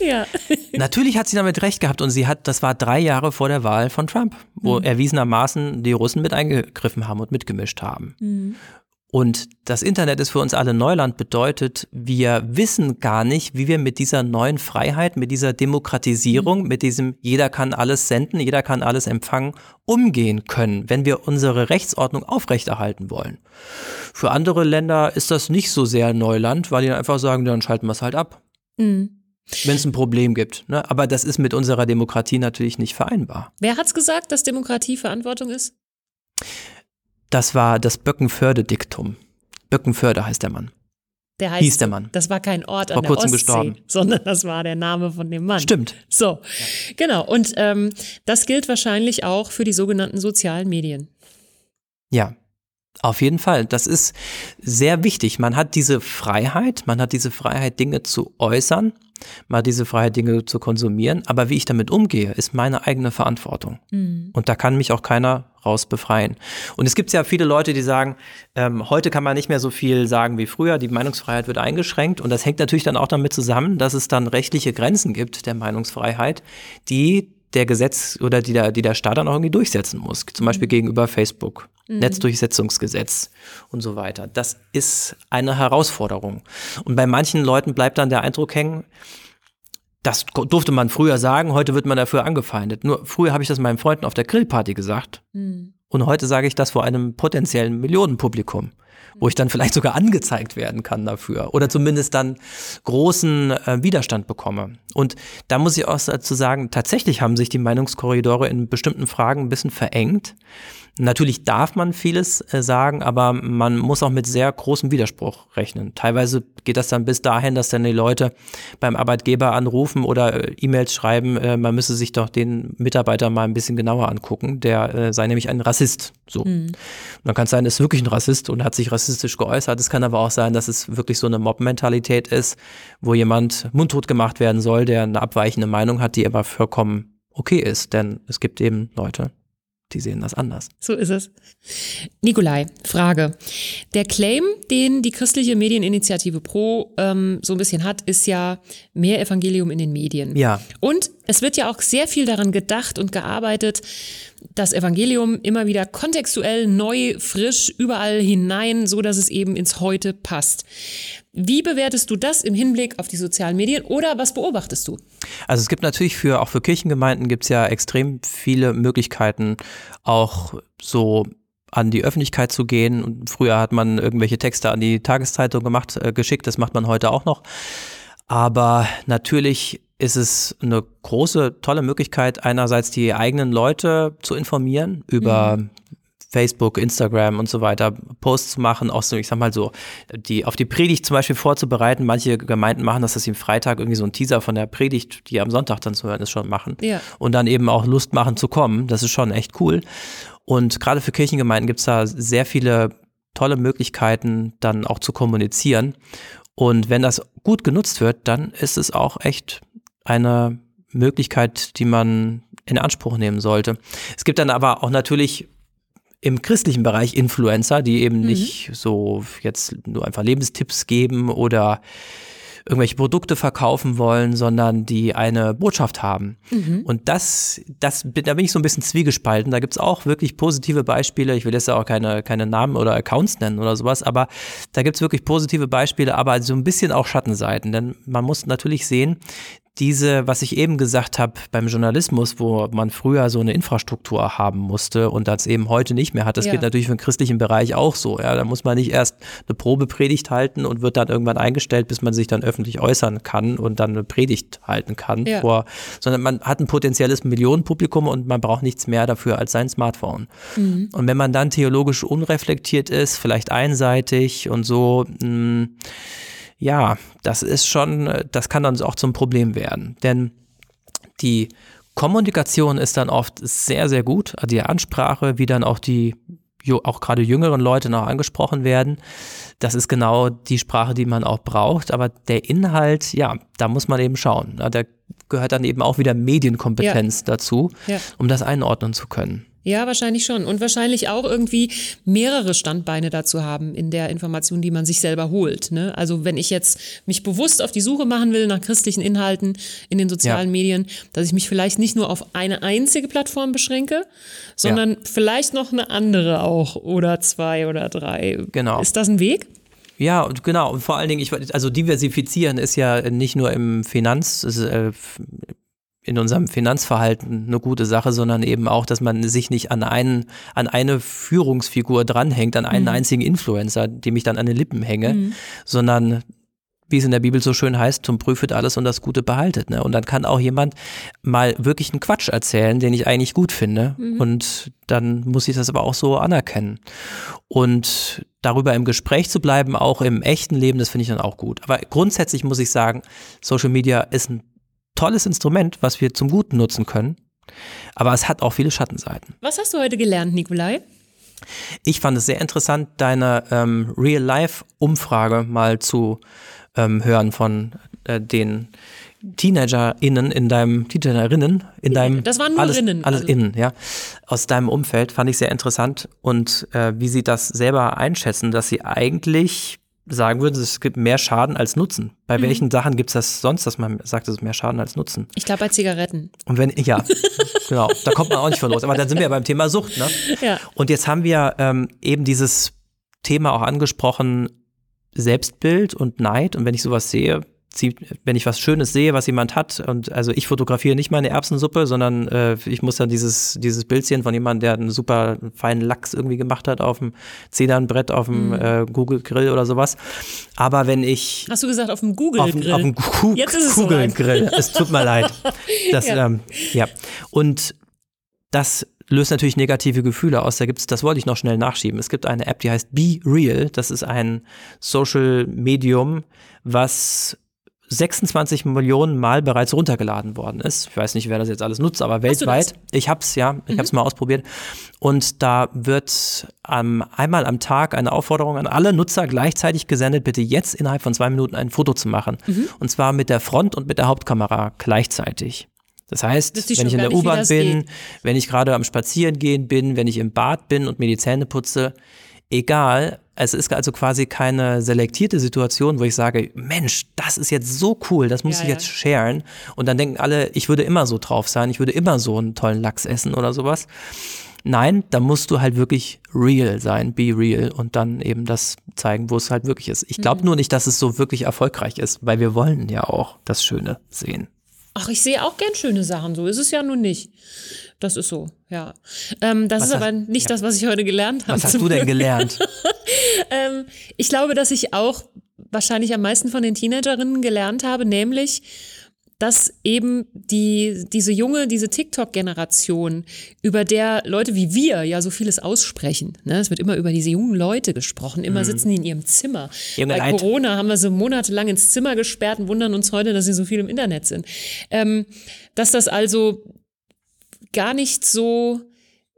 Ja. Natürlich hat sie damit recht gehabt und sie hat, das war drei Jahre vor der Wahl von Trump, wo mhm. erwiesenermaßen die Russen mit eingegriffen haben und mitgemischt haben. Mhm. Und das Internet ist für uns alle Neuland bedeutet, wir wissen gar nicht, wie wir mit dieser neuen Freiheit, mit dieser Demokratisierung, mhm. mit diesem jeder kann alles senden, jeder kann alles empfangen, umgehen können, wenn wir unsere Rechtsordnung aufrechterhalten wollen. Für andere Länder ist das nicht so sehr Neuland, weil die einfach sagen, dann schalten wir es halt ab. Mhm. Wenn es ein Problem gibt. Ne? Aber das ist mit unserer Demokratie natürlich nicht vereinbar. Wer hat's gesagt, dass Demokratie Verantwortung ist? Das war das Böckenförde-Diktum. Böckenförde heißt der Mann. Der heißt, Hieß der Mann. Das war kein Ort an Vor der kurzem Ostsee, gestorben. sondern das war der Name von dem Mann. Stimmt. So, ja. genau. Und ähm, das gilt wahrscheinlich auch für die sogenannten sozialen Medien. Ja, auf jeden Fall. Das ist sehr wichtig. Man hat diese Freiheit, man hat diese Freiheit, Dinge zu äußern mal diese Freiheit, Dinge zu konsumieren. Aber wie ich damit umgehe, ist meine eigene Verantwortung. Mhm. Und da kann mich auch keiner raus befreien. Und es gibt ja viele Leute, die sagen, ähm, heute kann man nicht mehr so viel sagen wie früher, die Meinungsfreiheit wird eingeschränkt. Und das hängt natürlich dann auch damit zusammen, dass es dann rechtliche Grenzen gibt der Meinungsfreiheit, die der Gesetz oder die der, die der Staat dann auch irgendwie durchsetzen muss. Zum Beispiel mhm. gegenüber Facebook, mhm. Netzdurchsetzungsgesetz und so weiter. Das ist eine Herausforderung. Und bei manchen Leuten bleibt dann der Eindruck hängen, das durfte man früher sagen, heute wird man dafür angefeindet. Nur früher habe ich das meinen Freunden auf der Grillparty gesagt. Mhm. Und heute sage ich das vor einem potenziellen Millionenpublikum wo ich dann vielleicht sogar angezeigt werden kann dafür oder zumindest dann großen äh, Widerstand bekomme. Und da muss ich auch dazu sagen, tatsächlich haben sich die Meinungskorridore in bestimmten Fragen ein bisschen verengt. Natürlich darf man vieles äh, sagen, aber man muss auch mit sehr großem Widerspruch rechnen. Teilweise geht das dann bis dahin, dass dann die Leute beim Arbeitgeber anrufen oder äh, E-Mails schreiben, äh, man müsse sich doch den Mitarbeiter mal ein bisschen genauer angucken. Der sei nämlich ein Rassist. So. Mhm. Und dann kann es sein, ist wirklich ein Rassist und hat sich rassistisch geäußert. Es kann aber auch sein, dass es wirklich so eine Mob-Mentalität ist, wo jemand mundtot gemacht werden soll, der eine abweichende Meinung hat, die aber vollkommen okay ist. Denn es gibt eben Leute, die sehen das anders. So ist es. Nikolai, Frage. Der Claim, den die christliche Medieninitiative Pro ähm, so ein bisschen hat, ist ja mehr Evangelium in den Medien. Ja. Und es wird ja auch sehr viel daran gedacht und gearbeitet, das Evangelium immer wieder kontextuell neu, frisch, überall hinein, so dass es eben ins Heute passt. Wie bewertest du das im Hinblick auf die sozialen Medien oder was beobachtest du? Also es gibt natürlich für, auch für Kirchengemeinden gibt es ja extrem viele Möglichkeiten, auch so an die Öffentlichkeit zu gehen. Und früher hat man irgendwelche Texte an die Tageszeitung gemacht, äh, geschickt, das macht man heute auch noch. Aber natürlich ist es eine große, tolle Möglichkeit, einerseits die eigenen Leute zu informieren über mhm. Facebook, Instagram und so weiter, Posts zu machen, auch so, ich sag mal so, die auf die Predigt zum Beispiel vorzubereiten. Manche Gemeinden machen das, dass sie am Freitag irgendwie so einen Teaser von der Predigt, die am Sonntag dann zu hören ist, schon machen. Ja. Und dann eben auch Lust machen zu kommen. Das ist schon echt cool. Und gerade für Kirchengemeinden gibt es da sehr viele tolle Möglichkeiten, dann auch zu kommunizieren. Und wenn das gut genutzt wird, dann ist es auch echt eine Möglichkeit, die man in Anspruch nehmen sollte. Es gibt dann aber auch natürlich im christlichen Bereich Influencer, die eben mhm. nicht so jetzt nur einfach Lebenstipps geben oder irgendwelche Produkte verkaufen wollen, sondern die eine Botschaft haben. Mhm. Und das, das, da bin ich so ein bisschen zwiegespalten. Da gibt's auch wirklich positive Beispiele. Ich will jetzt auch keine, keine Namen oder Accounts nennen oder sowas, aber da gibt's wirklich positive Beispiele, aber so ein bisschen auch Schattenseiten. Denn man muss natürlich sehen, diese, was ich eben gesagt habe, beim Journalismus, wo man früher so eine Infrastruktur haben musste und das eben heute nicht mehr hat, das ja. geht natürlich für den christlichen Bereich auch so. Ja, da muss man nicht erst eine Probepredigt halten und wird dann irgendwann eingestellt, bis man sich dann öffentlich äußern kann und dann eine Predigt halten kann, ja. vor, sondern man hat ein potenzielles Millionenpublikum und man braucht nichts mehr dafür als sein Smartphone. Mhm. Und wenn man dann theologisch unreflektiert ist, vielleicht einseitig und so, mh, hm, ja, das ist schon, das kann dann auch zum Problem werden. Denn die Kommunikation ist dann oft sehr, sehr gut. Also die Ansprache, wie dann auch die auch gerade jüngeren Leute noch angesprochen werden. Das ist genau die Sprache, die man auch braucht. Aber der Inhalt, ja, da muss man eben schauen. Da gehört dann eben auch wieder Medienkompetenz ja. dazu, ja. um das einordnen zu können. Ja, wahrscheinlich schon. Und wahrscheinlich auch irgendwie mehrere Standbeine dazu haben in der Information, die man sich selber holt. Ne? Also wenn ich jetzt mich bewusst auf die Suche machen will nach christlichen Inhalten in den sozialen ja. Medien, dass ich mich vielleicht nicht nur auf eine einzige Plattform beschränke, sondern ja. vielleicht noch eine andere auch oder zwei oder drei. Genau. Ist das ein Weg? Ja, genau. Und vor allen Dingen, ich, also diversifizieren ist ja nicht nur im Finanz, äh, in unserem Finanzverhalten eine gute Sache, sondern eben auch, dass man sich nicht an einen, an eine Führungsfigur dranhängt, an einen mhm. einzigen Influencer, dem ich dann an den Lippen hänge, mhm. sondern wie es in der Bibel so schön heißt, zum prüfet alles und das Gute behaltet. Ne? Und dann kann auch jemand mal wirklich einen Quatsch erzählen, den ich eigentlich gut finde. Mhm. Und dann muss ich das aber auch so anerkennen. Und darüber im Gespräch zu bleiben, auch im echten Leben, das finde ich dann auch gut. Aber grundsätzlich muss ich sagen, Social Media ist ein tolles Instrument, was wir zum Guten nutzen können. Aber es hat auch viele Schattenseiten. Was hast du heute gelernt, Nikolai? Ich fand es sehr interessant, deine ähm, Real-Life-Umfrage mal zu ähm, hören von äh, den TeenagerInnen in deinem, Teenagerinnen in deinem. Das waren nur alles, Rinnen. Alles also. innen, ja. Aus deinem Umfeld fand ich sehr interessant und äh, wie sie das selber einschätzen, dass sie eigentlich sagen würden, es gibt mehr Schaden als Nutzen. Bei mhm. welchen Sachen gibt es das sonst, dass man sagt, es ist mehr Schaden als Nutzen? Ich glaube bei Zigaretten. Und wenn, ja, genau, da kommt man auch nicht von los. Aber dann sind wir ja beim Thema Sucht, ne? Ja. Und jetzt haben wir ähm, eben dieses Thema auch angesprochen, Selbstbild und Neid. Und wenn ich sowas sehe, wenn ich was Schönes sehe, was jemand hat, und also ich fotografiere nicht meine Erbsensuppe, sondern äh, ich muss dann dieses, dieses Bild sehen von jemandem, der einen super feinen Lachs irgendwie gemacht hat auf dem Zedernbrett, auf dem mhm. äh, Google Grill oder sowas. Aber wenn ich. Hast du gesagt, auf dem Google Grill? Auf, dem Google Grill. Es tut mir leid. Das, ja. Ähm, ja. Und das löst natürlich negative Gefühle aus. Da gibt's, das wollte ich noch schnell nachschieben. Es gibt eine App, die heißt Be Real. Das ist ein Social Medium, was 26 Millionen Mal bereits runtergeladen worden ist. Ich weiß nicht, wer das jetzt alles nutzt, aber weltweit. Ich hab's ja, ich mhm. hab's mal ausprobiert. Und da wird ähm, einmal am Tag eine Aufforderung an alle Nutzer gleichzeitig gesendet, bitte jetzt innerhalb von zwei Minuten ein Foto zu machen. Mhm. Und zwar mit der Front- und mit der Hauptkamera gleichzeitig. Das heißt, wenn ich in der U-Bahn bin, geht. wenn ich gerade am Spazierengehen bin, wenn ich im Bad bin und mir die Zähne putze, egal, es ist also quasi keine selektierte Situation, wo ich sage, Mensch, das ist jetzt so cool, das muss ja, ich jetzt sharen. Und dann denken alle, ich würde immer so drauf sein, ich würde immer so einen tollen Lachs essen oder sowas. Nein, da musst du halt wirklich real sein, be real und dann eben das zeigen, wo es halt wirklich ist. Ich glaube mhm. nur nicht, dass es so wirklich erfolgreich ist, weil wir wollen ja auch das Schöne sehen. Ach, ich sehe auch gern schöne Sachen, so ist es ja nun nicht. Das ist so, ja. Ähm, das was ist hast, aber nicht ja. das, was ich heute gelernt habe. Was hast du denn gelernt? ähm, ich glaube, dass ich auch wahrscheinlich am meisten von den Teenagerinnen gelernt habe, nämlich dass eben die, diese junge, diese TikTok-Generation, über der Leute wie wir ja so vieles aussprechen. Ne? Es wird immer über diese jungen Leute gesprochen, immer mhm. sitzen die in ihrem Zimmer. Junge Bei Corona haben wir so monatelang ins Zimmer gesperrt und wundern uns heute, dass sie so viel im Internet sind. Ähm, dass das also gar nicht so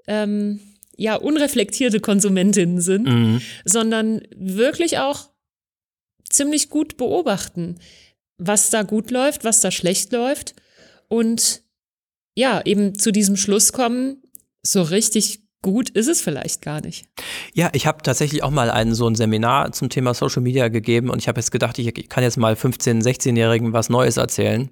ähm, ja, unreflektierte Konsumentinnen sind, mhm. sondern wirklich auch ziemlich gut beobachten was da gut läuft, was da schlecht läuft und ja, eben zu diesem Schluss kommen, so richtig gut ist es vielleicht gar nicht. Ja, ich habe tatsächlich auch mal ein, so ein Seminar zum Thema Social Media gegeben und ich habe jetzt gedacht, ich kann jetzt mal 15-, 16-Jährigen was Neues erzählen.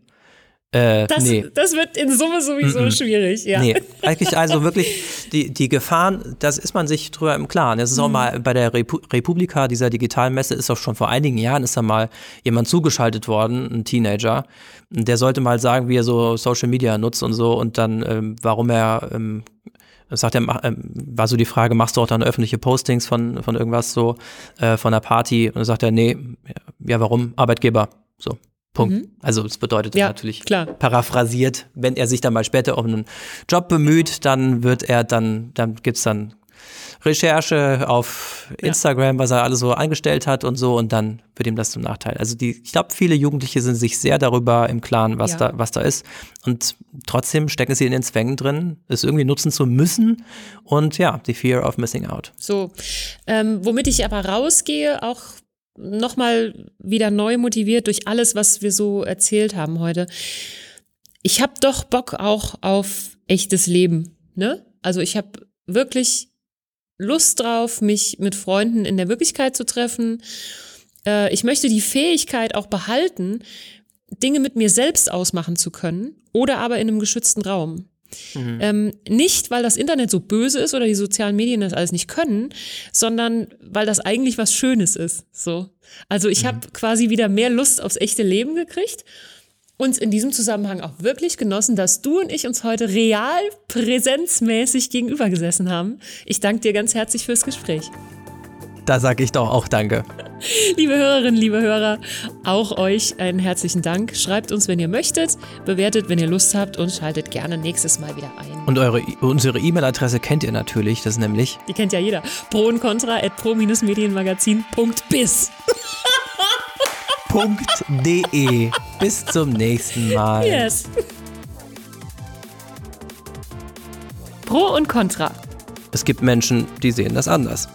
Äh, das, nee. das wird in Summe sowieso mm -mm. schwierig, ja. Nee, eigentlich also wirklich die, die Gefahren, das ist man sich drüber im Klaren. Das ist auch mhm. mal bei der Repu Republika, dieser digitalen Messe, ist auch schon vor einigen Jahren ist da mal jemand zugeschaltet worden, ein Teenager. Der sollte mal sagen, wie er so Social Media nutzt und so und dann, ähm, warum er ähm, sagt er, ähm, war so die Frage, machst du auch dann öffentliche Postings von, von irgendwas so, äh, von einer Party? Und dann sagt er, nee, ja, warum? Arbeitgeber. So. Punkt. Mhm. Also das bedeutet ja, natürlich klar. paraphrasiert, wenn er sich dann mal später um einen Job bemüht, dann wird er dann, dann gibt's dann Recherche auf Instagram, ja. was er alles so eingestellt hat und so und dann wird ihm das zum Nachteil. Also die, ich glaube, viele Jugendliche sind sich sehr darüber im Klaren, was ja. da, was da ist. Und trotzdem stecken sie in den Zwängen drin, es irgendwie nutzen zu müssen und ja, die Fear of Missing Out. So, ähm, womit ich aber rausgehe, auch nochmal wieder neu motiviert durch alles, was wir so erzählt haben heute. Ich habe doch Bock auch auf echtes Leben, ne? Also ich habe wirklich Lust drauf, mich mit Freunden in der Wirklichkeit zu treffen. Äh, ich möchte die Fähigkeit auch behalten, Dinge mit mir selbst ausmachen zu können oder aber in einem geschützten Raum. Mhm. Ähm, nicht, weil das Internet so böse ist oder die sozialen Medien das alles nicht können, sondern weil das eigentlich was Schönes ist. So. Also ich mhm. habe quasi wieder mehr Lust aufs echte Leben gekriegt und in diesem Zusammenhang auch wirklich genossen, dass du und ich uns heute real präsenzmäßig gegenüber gesessen haben. Ich danke dir ganz herzlich fürs Gespräch. Da sage ich doch auch Danke. Liebe Hörerinnen, liebe Hörer, auch euch einen herzlichen Dank. Schreibt uns, wenn ihr möchtet, bewertet, wenn ihr Lust habt und schaltet gerne nächstes Mal wieder ein. Und eure, unsere E-Mail-Adresse kennt ihr natürlich, das nämlich. Die kennt ja jeder. Pro und contra at pro-medienmagazin.biz. .de. Bis zum nächsten Mal. Yes. Pro und Contra. Es gibt Menschen, die sehen das anders.